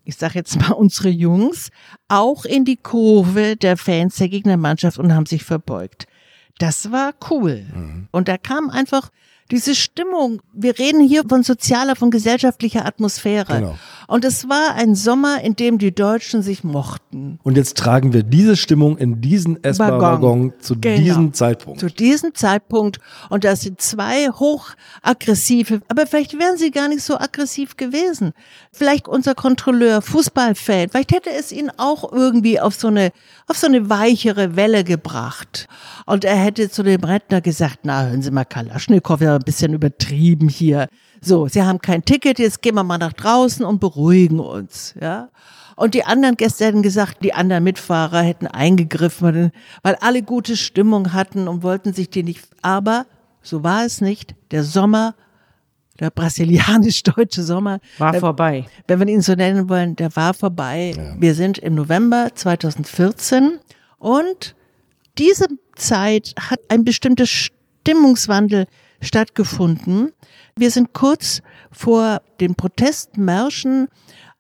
ich sage jetzt mal unsere Jungs, auch in die Kurve der Fans der Gegnermannschaft und haben sich verbeugt. Das war cool. Und da kam einfach diese Stimmung. Wir reden hier von sozialer, von gesellschaftlicher Atmosphäre. Genau. Und es war ein Sommer, in dem die Deutschen sich mochten. Und jetzt tragen wir diese Stimmung in diesen S-Bahn-Waggon zu Genau. diesem Zeitpunkt. Zu diesem Zeitpunkt. Und das sind zwei hochaggressive, aber vielleicht wären sie gar nicht so aggressiv gewesen. Vielleicht unser Kontrolleur, Fußballfan, vielleicht hätte es ihn auch irgendwie auf so eine, auf so eine weichere Welle gebracht. Und er hätte zu dem Rentner gesagt, na, hören Sie mal, Kalaschnikow, ja, ein bisschen übertrieben hier. So, Sie haben kein Ticket, jetzt gehen wir mal nach draußen und beruhigen uns, ja. Und die anderen Gäste hätten gesagt, die anderen Mitfahrer hätten eingegriffen, weil alle gute Stimmung hatten und wollten sich die nicht. Aber so war es nicht. Der Sommer, der brasilianisch-deutsche Sommer, War äh, vorbei. wenn wir ihn so nennen wollen, der war vorbei. Wir sind im November 2014 und diese Zeit hat ein bestimmter Stimmungswandel stattgefunden. Wir sind kurz vor den Protestmärschen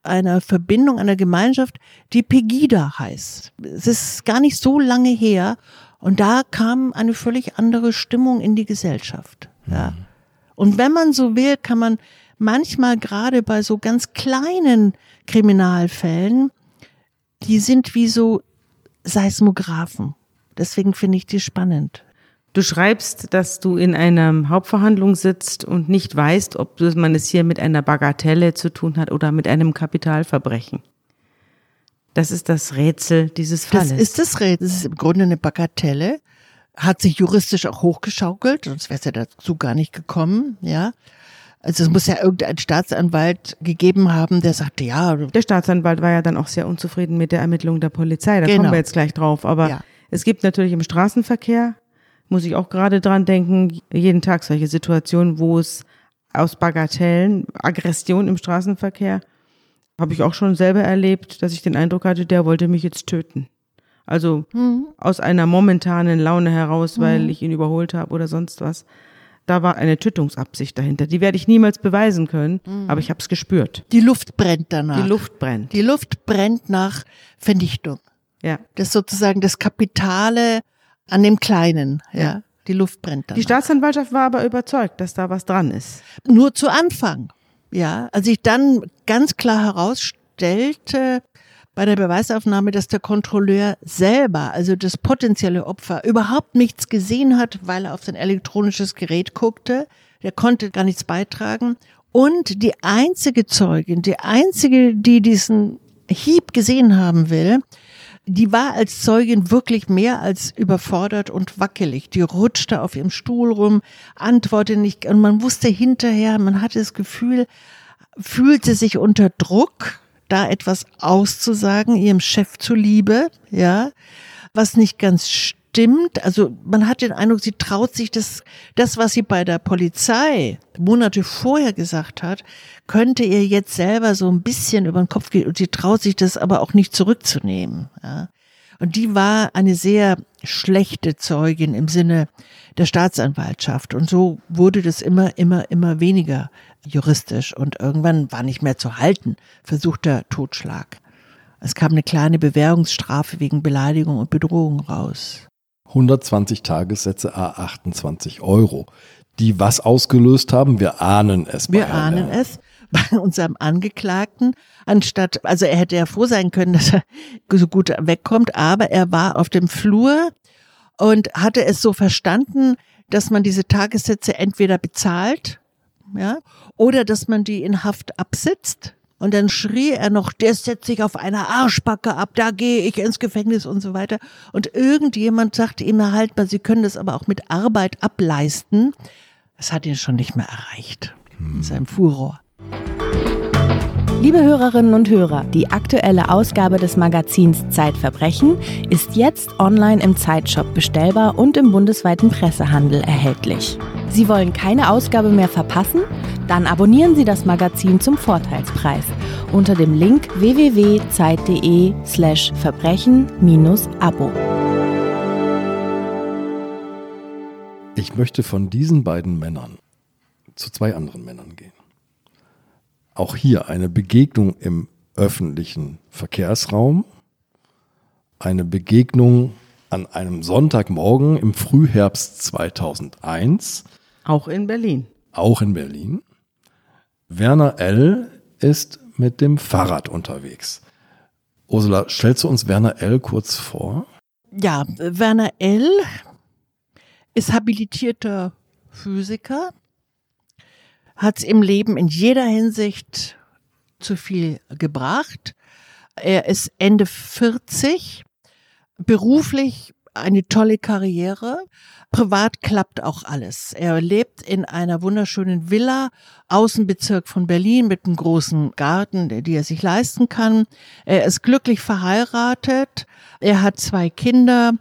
einer Verbindung, einer Gemeinschaft, die Pegida heißt. Es ist gar nicht so lange her und da kam eine völlig andere Stimmung in die Gesellschaft. Ja. Und wenn man so will, kann man manchmal gerade bei so ganz kleinen Kriminalfällen, die sind wie so Seismographen. Deswegen finde ich die spannend. Du schreibst, dass du in einer Hauptverhandlung sitzt und nicht weißt, ob man es hier mit einer Bagatelle zu tun hat oder mit einem Kapitalverbrechen. Das ist das Rätsel dieses Das Falles. ist das Rätsel. Das ist im Grunde eine Bagatelle. Hat sich juristisch auch hochgeschaukelt, sonst wäre es ja dazu gar nicht gekommen, ja. Also es muss ja irgendein Staatsanwalt gegeben haben, der sagte, ja, der Staatsanwalt war ja dann auch sehr unzufrieden mit der Ermittlung der Polizei. Da Genau. kommen wir jetzt gleich drauf. Aber Ja. es gibt natürlich im Straßenverkehr, muss ich auch gerade dran denken, jeden Tag solche Situationen, wo es aus Bagatellen, Aggression im Straßenverkehr, habe ich auch schon selber erlebt, dass ich den Eindruck hatte, der wollte mich jetzt töten. Also aus einer momentanen Laune heraus, weil ich ihn überholt habe oder sonst was. Da war eine Tötungsabsicht dahinter. Die werde ich niemals beweisen können, aber ich habe es gespürt. die Luft brennt danach. Die Luft brennt. Die Luft brennt nach Vernichtung. ja. Das ist sozusagen das Kapitale an dem Kleinen, ja. Die Luft brennt danach. Die Staatsanwaltschaft war aber überzeugt, dass da was dran ist. nur zu Anfang. Ja, als ich dann ganz klar herausstellte bei der Beweisaufnahme, dass der Kontrolleur selber, also das potenzielle Opfer, überhaupt nichts gesehen hat, weil er auf sein elektronisches Gerät guckte. Der konnte gar nichts beitragen. Und die einzige Zeugin, die einzige, die diesen Hieb gesehen haben will, die war als Zeugin wirklich mehr als überfordert und wackelig. Die rutschte auf ihrem Stuhl rum, antwortete nicht und man wusste hinterher, man hatte das Gefühl, fühlte sich unter Druck, da etwas auszusagen, ihrem Chef zuliebe, ja, was nicht ganz stimmt. Also man hat den Eindruck, sie traut sich das, das, was sie bei der Polizei Monate vorher gesagt hat, könnte ihr jetzt selber so ein bisschen über den Kopf gehen und sie traut sich das aber auch nicht zurückzunehmen. Ja. Und die war eine sehr schlechte Zeugin im Sinne der Staatsanwaltschaft. Und so wurde das immer, immer, immer weniger juristisch. Und irgendwann war nicht mehr zu halten, versuchter Totschlag. Es kam eine kleine Bewährungsstrafe wegen Beleidigung und Bedrohung raus. 120 Tagessätze a 28 Euro. Die was ausgelöst haben, wir ahnen es. bei Wir ahnen es [laughs] bei unserem Angeklagten, anstatt, also er hätte ja froh sein können, [laughs] dass er so gut wegkommt, aber er war auf dem Flur und hatte es so verstanden, dass man diese Tagessätze entweder bezahlt, ja, oder dass man die in Haft absitzt. Und dann schrie er noch, der setzt sich auf einer Arschbacke ab, da gehe ich ins Gefängnis und so weiter. Und irgendjemand sagte ihm, na halt mal, Sie können das aber auch mit Arbeit ableisten. Das hat ihn schon nicht mehr erreicht. Mit seinem Furor. Liebe Hörerinnen und Hörer, die aktuelle Ausgabe des Magazins Zeitverbrechen ist jetzt online im Zeitshop bestellbar und im bundesweiten Pressehandel erhältlich. Sie wollen keine Ausgabe mehr verpassen? Dann abonnieren Sie das Magazin zum Vorteilspreis unter dem Link www.zeit.de slash verbrechen-abo. Ich möchte von diesen beiden Männern zu zwei anderen Männern gehen. Auch hier eine Begegnung im öffentlichen Verkehrsraum, eine Begegnung an einem Sonntagmorgen im Frühherbst 2001, Auch in Berlin. auch in Berlin. Werner L. ist mit dem Fahrrad unterwegs. Ursula, stellst du uns Werner L. kurz vor? Ja, Werner L. ist habilitierter Physiker, hat es im Leben in jeder Hinsicht zu viel gebracht. Er ist Ende 40, beruflich eine tolle Karriere. Privat klappt auch alles. Er lebt in einer wunderschönen Villa, Außenbezirk von Berlin mit einem großen Garten, die er sich leisten kann. Er ist glücklich verheiratet. Er hat zwei Kinder.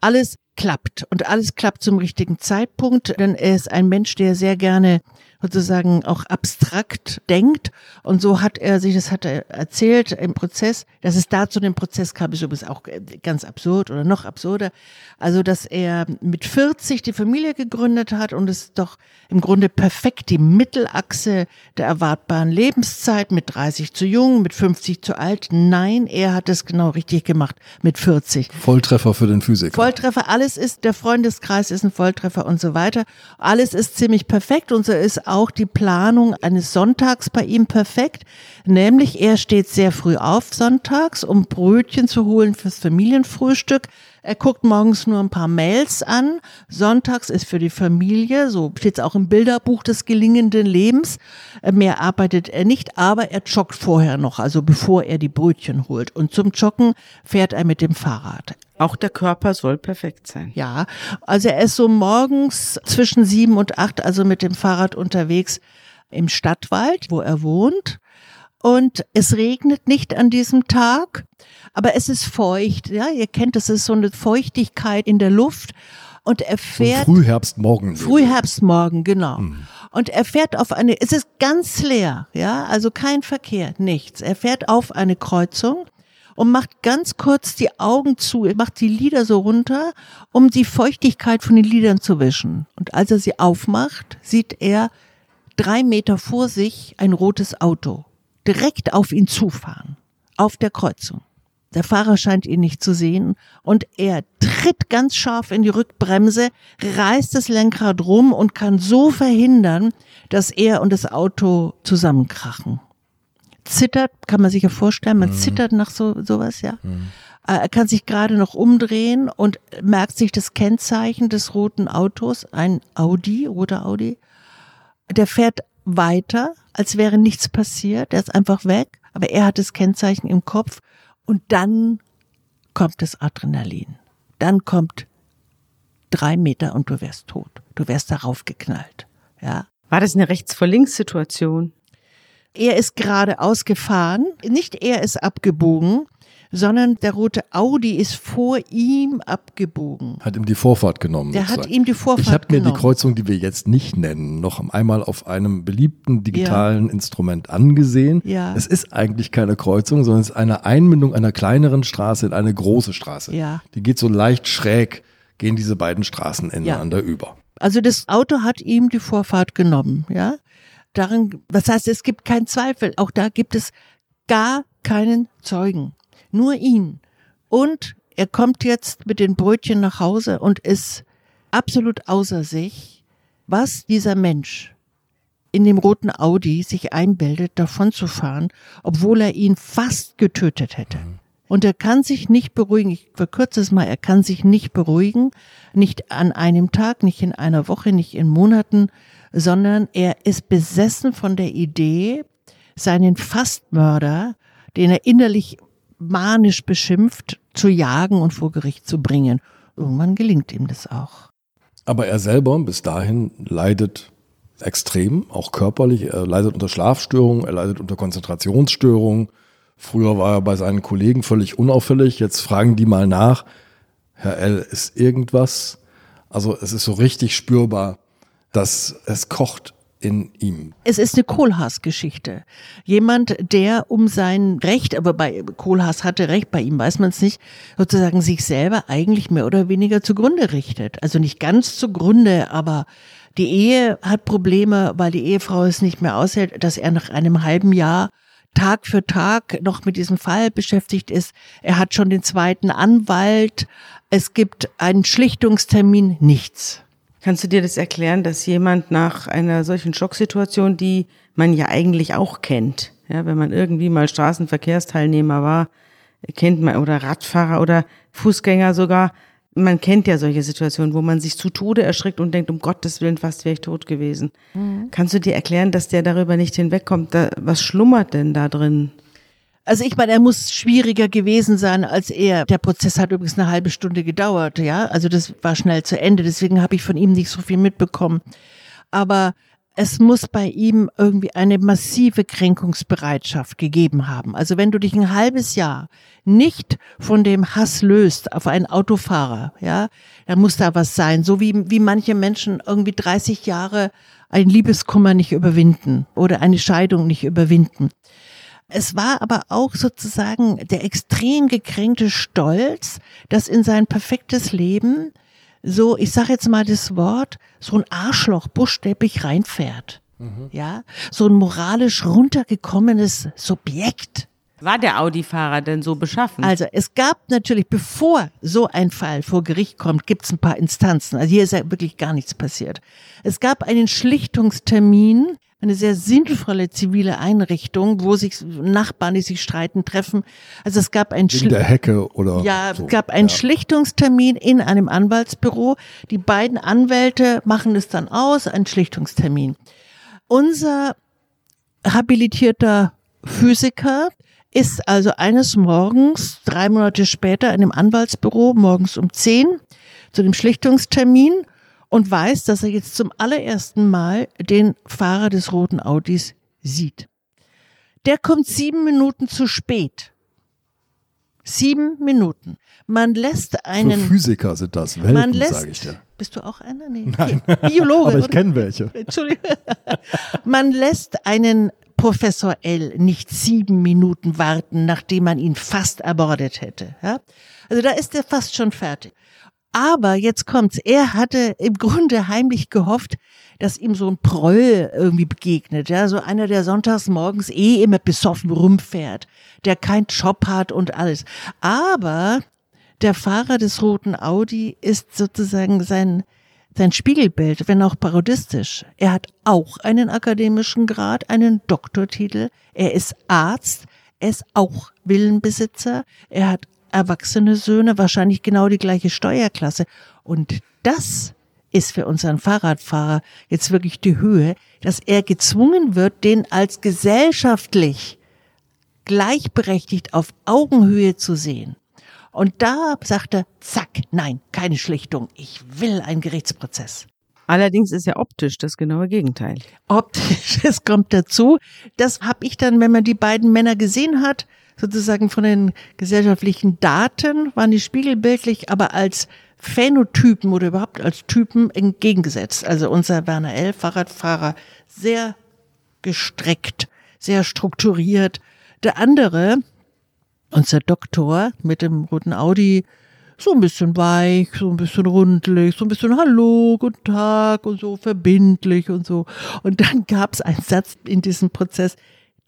Alles klappt und alles klappt zum richtigen Zeitpunkt, denn er ist ein Mensch, der sehr gerne sozusagen auch abstrakt denkt. Und so hat er sich, das hat er erzählt im Prozess, dass es da zu dem Prozess kam, ist übrigens auch ganz absurd oder noch absurder. Also, dass er mit 40 die Familie gegründet hat und es doch im Grunde perfekt die Mittelachse der erwartbaren Lebenszeit mit 30 zu jung, mit 50 zu alt. Nein, er hat es genau richtig gemacht mit 40. Volltreffer für den Physiker. Volltreffer, alles ist, der Freundeskreis ist ein Volltreffer und so weiter. Alles ist ziemlich perfekt und so ist auch die Planung eines Sonntags bei ihm perfekt. Nämlich er steht sehr früh auf sonntags, um Brötchen zu holen fürs Familienfrühstück. Er guckt morgens nur ein paar Mails an. Sonntags ist für die Familie, so steht es auch im Bilderbuch des gelingenden Lebens. Mehr arbeitet er nicht, aber er joggt vorher noch, also bevor er die Brötchen holt. Und zum Joggen fährt er mit dem Fahrrad. Auch der Körper soll perfekt sein. Ja, also er ist so morgens zwischen sieben und acht, also mit dem Fahrrad unterwegs im Stadtwald, wo er wohnt. Und es regnet nicht an diesem Tag, aber es ist feucht. Ja, ihr kennt, es ist so eine Feuchtigkeit in der Luft. Und er fährt. So Frühherbstmorgen. Frühherbstmorgen, genau. Hm. Und er fährt auf eine, es ist ganz leer, ja, also kein Verkehr, nichts. Er fährt auf eine Kreuzung und macht ganz kurz die Augen zu, er macht die Lider so runter, um die Feuchtigkeit von den Lidern zu wischen. Und als er sie aufmacht, sieht er drei Meter vor sich ein rotes Auto direkt auf ihn zufahren, auf der Kreuzung. Der Fahrer scheint ihn nicht zu sehen und er tritt ganz scharf in die Rückbremse, reißt das Lenkrad rum und kann so verhindern, dass er und das Auto zusammenkrachen. Zittert, kann man sich ja vorstellen, man mhm. zittert nach so sowas, ja. Mhm. Äh, er kann sich gerade noch umdrehen und merkt sich das Kennzeichen des roten Autos, ein Audi, roter Audi. Der fährt weiter, als wäre nichts passiert. Er ist einfach weg, aber er hat das Kennzeichen im Kopf und dann kommt das Adrenalin. Dann kommt drei Meter und du wärst tot. Du wärst darauf geknallt. Ja. War das eine rechts vor links Situation? Er ist geradeaus gefahren, nicht er ist abgebogen, sondern der rote Audi ist vor ihm abgebogen. Hat ihm die Vorfahrt genommen. Der hat ihm die Vorfahrt Ich habe mir die Kreuzung, die wir jetzt nicht nennen, noch einmal auf einem beliebten digitalen ja. Instrument angesehen. Ja. Es ist eigentlich keine Kreuzung, sondern es ist eine Einmündung einer kleineren Straße in eine große Straße. Ja. Die geht so leicht schräg, gehen diese beiden Straßen ineinander ja. über. Also das Auto hat ihm die Vorfahrt genommen, ja. Darin, was heißt, es gibt keinen Zweifel. Auch da gibt es gar keinen Zeugen nur ihn. Und er kommt jetzt mit den Brötchen nach Hause und ist absolut außer sich, was dieser Mensch in dem roten Audi sich einbildet, davon zu fahren, obwohl er ihn fast getötet hätte. Mhm. Und er kann sich nicht beruhigen. Ich verkürze es mal. Er kann sich nicht beruhigen. Nicht an einem Tag, nicht in einer Woche, nicht in Monaten, sondern er ist besessen von der Idee, seinen Fastmörder, den er innerlich manisch beschimpft, zu jagen und vor Gericht zu bringen. Irgendwann gelingt ihm das auch. Aber er selber bis dahin leidet extrem, auch körperlich. Er leidet unter Schlafstörungen, er leidet unter Konzentrationsstörungen. Früher war er bei seinen Kollegen völlig unauffällig. Jetzt fragen die mal nach, Herr L., ist irgendwas? Also es ist so richtig spürbar, dass es kocht in ihm. Es ist eine Kohlhaas-Geschichte. Jemand, der um sein Recht, aber bei Kohlhaas hatte Recht, bei ihm weiß man es nicht, sozusagen sich selber eigentlich mehr oder weniger zugrunde richtet. Also nicht ganz zugrunde, aber die Ehe hat Probleme, weil die Ehefrau es nicht mehr aushält, dass er nach einem halben Jahr Tag für Tag noch mit diesem Fall beschäftigt ist. Er hat schon den zweiten Anwalt. Es gibt einen Schlichtungstermin, nichts. Kannst du dir das erklären, dass jemand nach einer solchen Schocksituation, die man ja eigentlich auch kennt, Ja, wenn man irgendwie mal Straßenverkehrsteilnehmer war, kennt man, oder Radfahrer oder Fußgänger sogar, man kennt ja solche Situationen, wo man sich zu Tode erschrickt und denkt, um Gottes Willen, fast wäre ich tot gewesen. Mhm. Kannst du dir erklären, dass der darüber nicht hinwegkommt? Da, was schlummert denn da drin? Also ich meine, er muss schwieriger gewesen sein als er. Der Prozess hat übrigens eine halbe Stunde gedauert, ja. Also das war schnell zu Ende. Deswegen habe ich von ihm nicht so viel mitbekommen. Aber es muss bei ihm irgendwie eine massive Kränkungsbereitschaft gegeben haben. Also wenn du dich ein halbes Jahr nicht von dem Hass löst auf einen Autofahrer, ja, dann muss da was sein. So wie, wie manche Menschen irgendwie 30 Jahre ein Liebeskummer nicht überwinden oder eine Scheidung nicht überwinden. Es war aber auch sozusagen der extrem gekränkte Stolz, dass in sein perfektes Leben so, ich sage jetzt mal das Wort, so ein Arschloch buchstäblich reinfährt. Mhm. Ja, so ein moralisch runtergekommenes Subjekt. War der Audi-Fahrer denn so beschaffen? Also es gab natürlich, bevor so ein Fall vor Gericht kommt, gibt es ein paar Instanzen. Also hier ist ja wirklich gar nichts passiert. Es gab einen Schlichtungstermin eine sehr sinnvolle zivile Einrichtung, wo sich Nachbarn, die sich streiten, treffen. Also es gab ein Wegen der Hecke oder ja, so. gab einen ja. Schlichtungstermin in einem Anwaltsbüro. Die beiden Anwälte machen es dann aus, ein Schlichtungstermin. Unser habilitierter Physiker ist also eines Morgens, drei Monate später, in einem Anwaltsbüro, morgens um zehn, zu dem Schlichtungstermin und weiß, dass er jetzt zum allerersten Mal den Fahrer des roten Audis sieht. Der kommt sieben Minuten zu spät. Sieben Minuten. Man lässt einen. Für Physiker sind das Welten, sage ich dir. Bist du auch einer? Nee. Nein. Biologe. Aber ich kenne welche. [laughs] Entschuldigung. Man lässt einen Professor L nicht sieben Minuten warten, nachdem man ihn fast ermordet hätte. Ja? Also da ist er fast schon fertig. Aber jetzt kommt's. Er hatte im Grunde heimlich gehofft, dass ihm so ein Proll irgendwie begegnet. Ja, so einer, der sonntags morgens eh immer besoffen rumfährt, der keinen Job hat und alles. Aber der Fahrer des roten Audi ist sozusagen sein, sein Spiegelbild, wenn auch parodistisch. Er hat auch einen akademischen Grad, einen Doktortitel. Er ist Arzt. Er ist auch Villenbesitzer. Er hat erwachsene Söhne, wahrscheinlich genau die gleiche Steuerklasse. Und das ist für unseren Fahrradfahrer jetzt wirklich die Höhe, dass er gezwungen wird, den als gesellschaftlich gleichberechtigt auf Augenhöhe zu sehen. Und da sagt er, zack, nein, keine Schlichtung, ich will einen Gerichtsprozess. Allerdings ist ja optisch das genaue Gegenteil. Optisch, [laughs] es kommt dazu. Das habe ich dann, wenn man die beiden Männer gesehen hat, sozusagen von den gesellschaftlichen Daten waren die spiegelbildlich, aber als Phänotypen oder überhaupt als Typen entgegengesetzt. Also unser Werner L. Fahrradfahrer sehr gestreckt, sehr strukturiert. Der andere, unser Doktor mit dem roten Audi, so ein bisschen weich, so ein bisschen rundlich, so ein bisschen Hallo, guten Tag und so verbindlich und so. Und dann gab es einen Satz in diesem Prozess,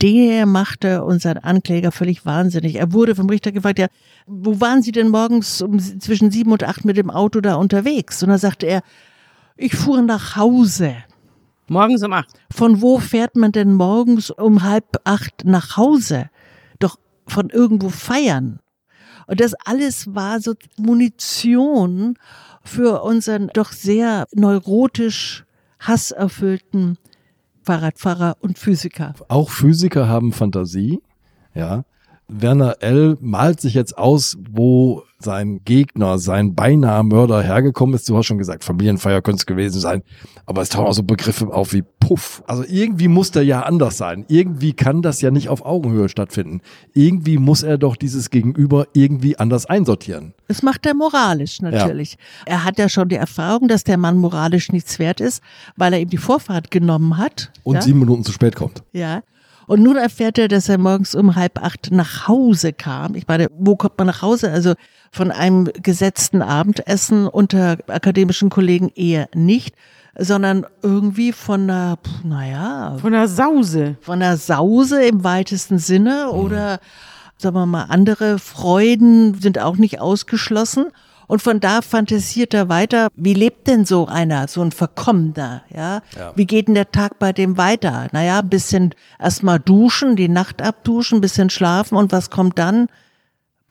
der machte unseren Ankläger völlig wahnsinnig. Er wurde vom Richter gefragt, ja, wo waren Sie denn morgens um, zwischen sieben und acht mit dem Auto da unterwegs? Und da sagte er, ich fuhr nach Hause. Morgens um acht. Von wo fährt man denn morgens um halb acht nach Hause? Doch von irgendwo feiern. Und das alles war so Munition für unseren doch sehr neurotisch hasserfüllten Fahrradfahrer und Physiker. Auch Physiker haben Fantasie, ja. Werner L. malt sich jetzt aus, wo sein Gegner, sein beinahe Mörder hergekommen ist. Du hast schon gesagt, Familienfeier könnte es gewesen sein. Aber es tauchen auch so Begriffe auf wie Puff. Also irgendwie muss der ja anders sein. Irgendwie kann das ja nicht auf Augenhöhe stattfinden. Irgendwie muss er doch dieses Gegenüber irgendwie anders einsortieren. Das macht er moralisch natürlich. Ja. Er hat ja schon die Erfahrung, dass der Mann moralisch nichts wert ist, weil er ihm die Vorfahrt genommen hat. Und ja? sieben Minuten zu spät kommt. Ja. Und nun erfährt er, dass er morgens um halb acht nach Hause kam. Ich meine, wo kommt man nach Hause? Also von einem gesetzten Abendessen unter akademischen Kollegen eher nicht, sondern irgendwie von einer, naja. Von einer Sause. Von einer Sause im weitesten Sinne oder, sagen wir mal, andere Freuden sind auch nicht ausgeschlossen. Und von da fantasiert er weiter, wie lebt denn so einer, so ein Verkommener, ja? Ja. Wie geht denn der Tag bei dem weiter? Naja, ein bisschen erstmal duschen, die Nacht abduschen, ein bisschen schlafen und was kommt dann?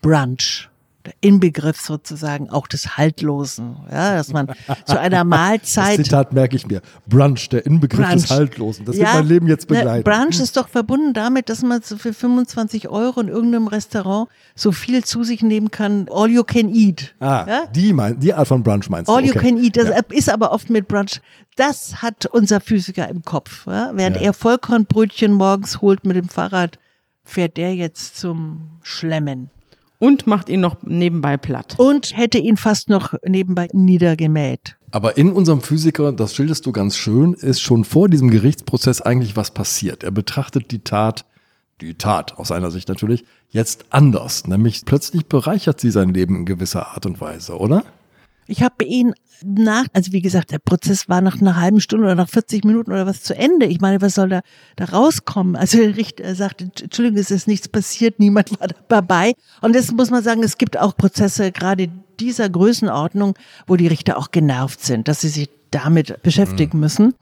Brunch. Der Inbegriff sozusagen auch des Haltlosen, ja, dass man zu einer [laughs] Das Mahlzeit Zitat merke ich mir. Brunch, der Inbegriff des Brunch. Haltlosen. Das Ja, wird mein Leben jetzt ne, begleiten. Brunch ist doch verbunden damit, dass man so für 25 Euro in irgendeinem Restaurant so viel zu sich nehmen kann. All you can eat. ah, ja? die, mein, die Art von Brunch meinst All du? you okay. can eat. Das ja. ist aber oft mit Brunch. Das hat unser Physiker im Kopf. Ja? Während er Vollkornbrötchen morgens holt mit dem Fahrrad, fährt der jetzt zum Schlemmen. Und macht ihn noch nebenbei platt. Und hätte ihn fast noch nebenbei niedergemäht. Aber in unserem Physiker, das schilderst du ganz schön, ist schon vor diesem Gerichtsprozess eigentlich was passiert. Er betrachtet die Tat, die Tat aus seiner Sicht natürlich, jetzt anders. Nämlich plötzlich bereichert sie sein Leben in gewisser Art und Weise, oder? Ich habe ihn nach, also wie gesagt, der Prozess war nach einer halben Stunde oder nach 40 Minuten oder was zu Ende. Ich meine, was soll da, da rauskommen? Also der Richter sagte, Entschuldigung, es ist nichts passiert, niemand war dabei. Und das muss man sagen, es gibt auch Prozesse, gerade dieser Größenordnung, wo die Richter auch genervt sind, dass sie sich damit beschäftigen müssen.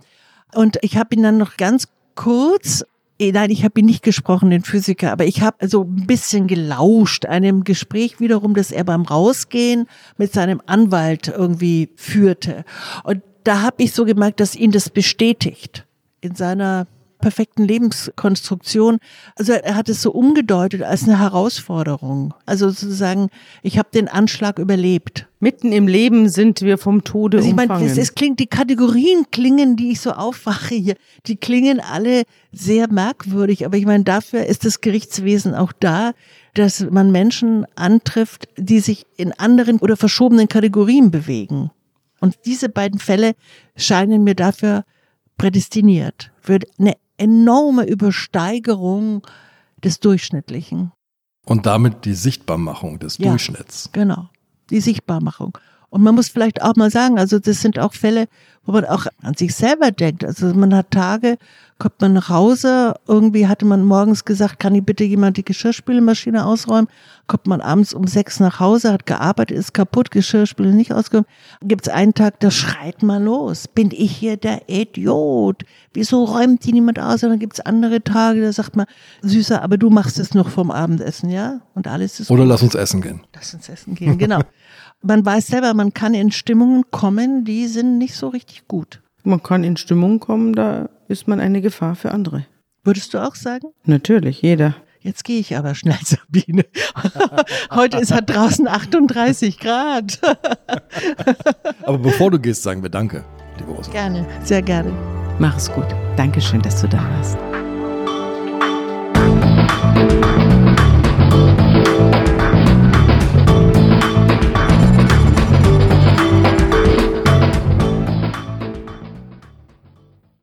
Und ich habe ihn dann noch ganz kurz Nein, ich habe ihn nicht gesprochen, den Physiker, aber ich habe so ein bisschen gelauscht, einem Gespräch wiederum, das er beim Rausgehen mit seinem Anwalt irgendwie führte. Und da habe ich so gemerkt, dass ihn das bestätigt in seiner perfekten Lebenskonstruktion. Also er hat es so umgedeutet als eine Herausforderung. Also sozusagen, ich habe den Anschlag überlebt. Mitten im Leben sind wir vom Tode Also ich meine, umfangen. es, es klingt, die Kategorien klingen, die ich so aufwache hier, die klingen alle sehr merkwürdig. Aber ich meine, dafür ist das Gerichtswesen auch da, dass man Menschen antrifft, die sich in anderen oder verschobenen Kategorien bewegen. Und diese beiden Fälle scheinen mir dafür prädestiniert für eine enorme Übersteigerung des Durchschnittlichen. Und damit die Sichtbarmachung des Ja. Durchschnitts. Genau, die Sichtbarmachung. Und man muss vielleicht auch mal sagen, also das sind auch Fälle, wo man auch an sich selber denkt. Also man hat Tage, kommt man nach Hause, irgendwie hatte man morgens gesagt, kann ich bitte jemand die Geschirrspülmaschine ausräumen? Kommt man abends um sechs nach Hause, hat gearbeitet, ist kaputt, Geschirrspüle nicht ausgeräumt. Gibt es einen Tag, da schreit man los. Bin ich hier der Idiot? Wieso räumt die niemand aus? Und dann gibt es andere Tage, da sagt man, Süßer, aber du machst es noch vom Abendessen, ja? Und alles ist Oder gut. lass uns essen gehen. Lass uns essen gehen, genau. [laughs] man weiß selber, man kann in Stimmungen kommen, die sind nicht so richtig gut. man kann in Stimmung kommen, da ist man eine Gefahr für andere. Würdest du auch sagen? Natürlich, jeder. Jetzt gehe ich aber schnell, [laughs] Sabine. [laughs] Heute ist halt draußen 38 Grad. [laughs] aber bevor du gehst, sagen wir Danke, liebe Rosa. Gerne, sehr gerne. Mach es gut. Dankeschön, dass du da warst.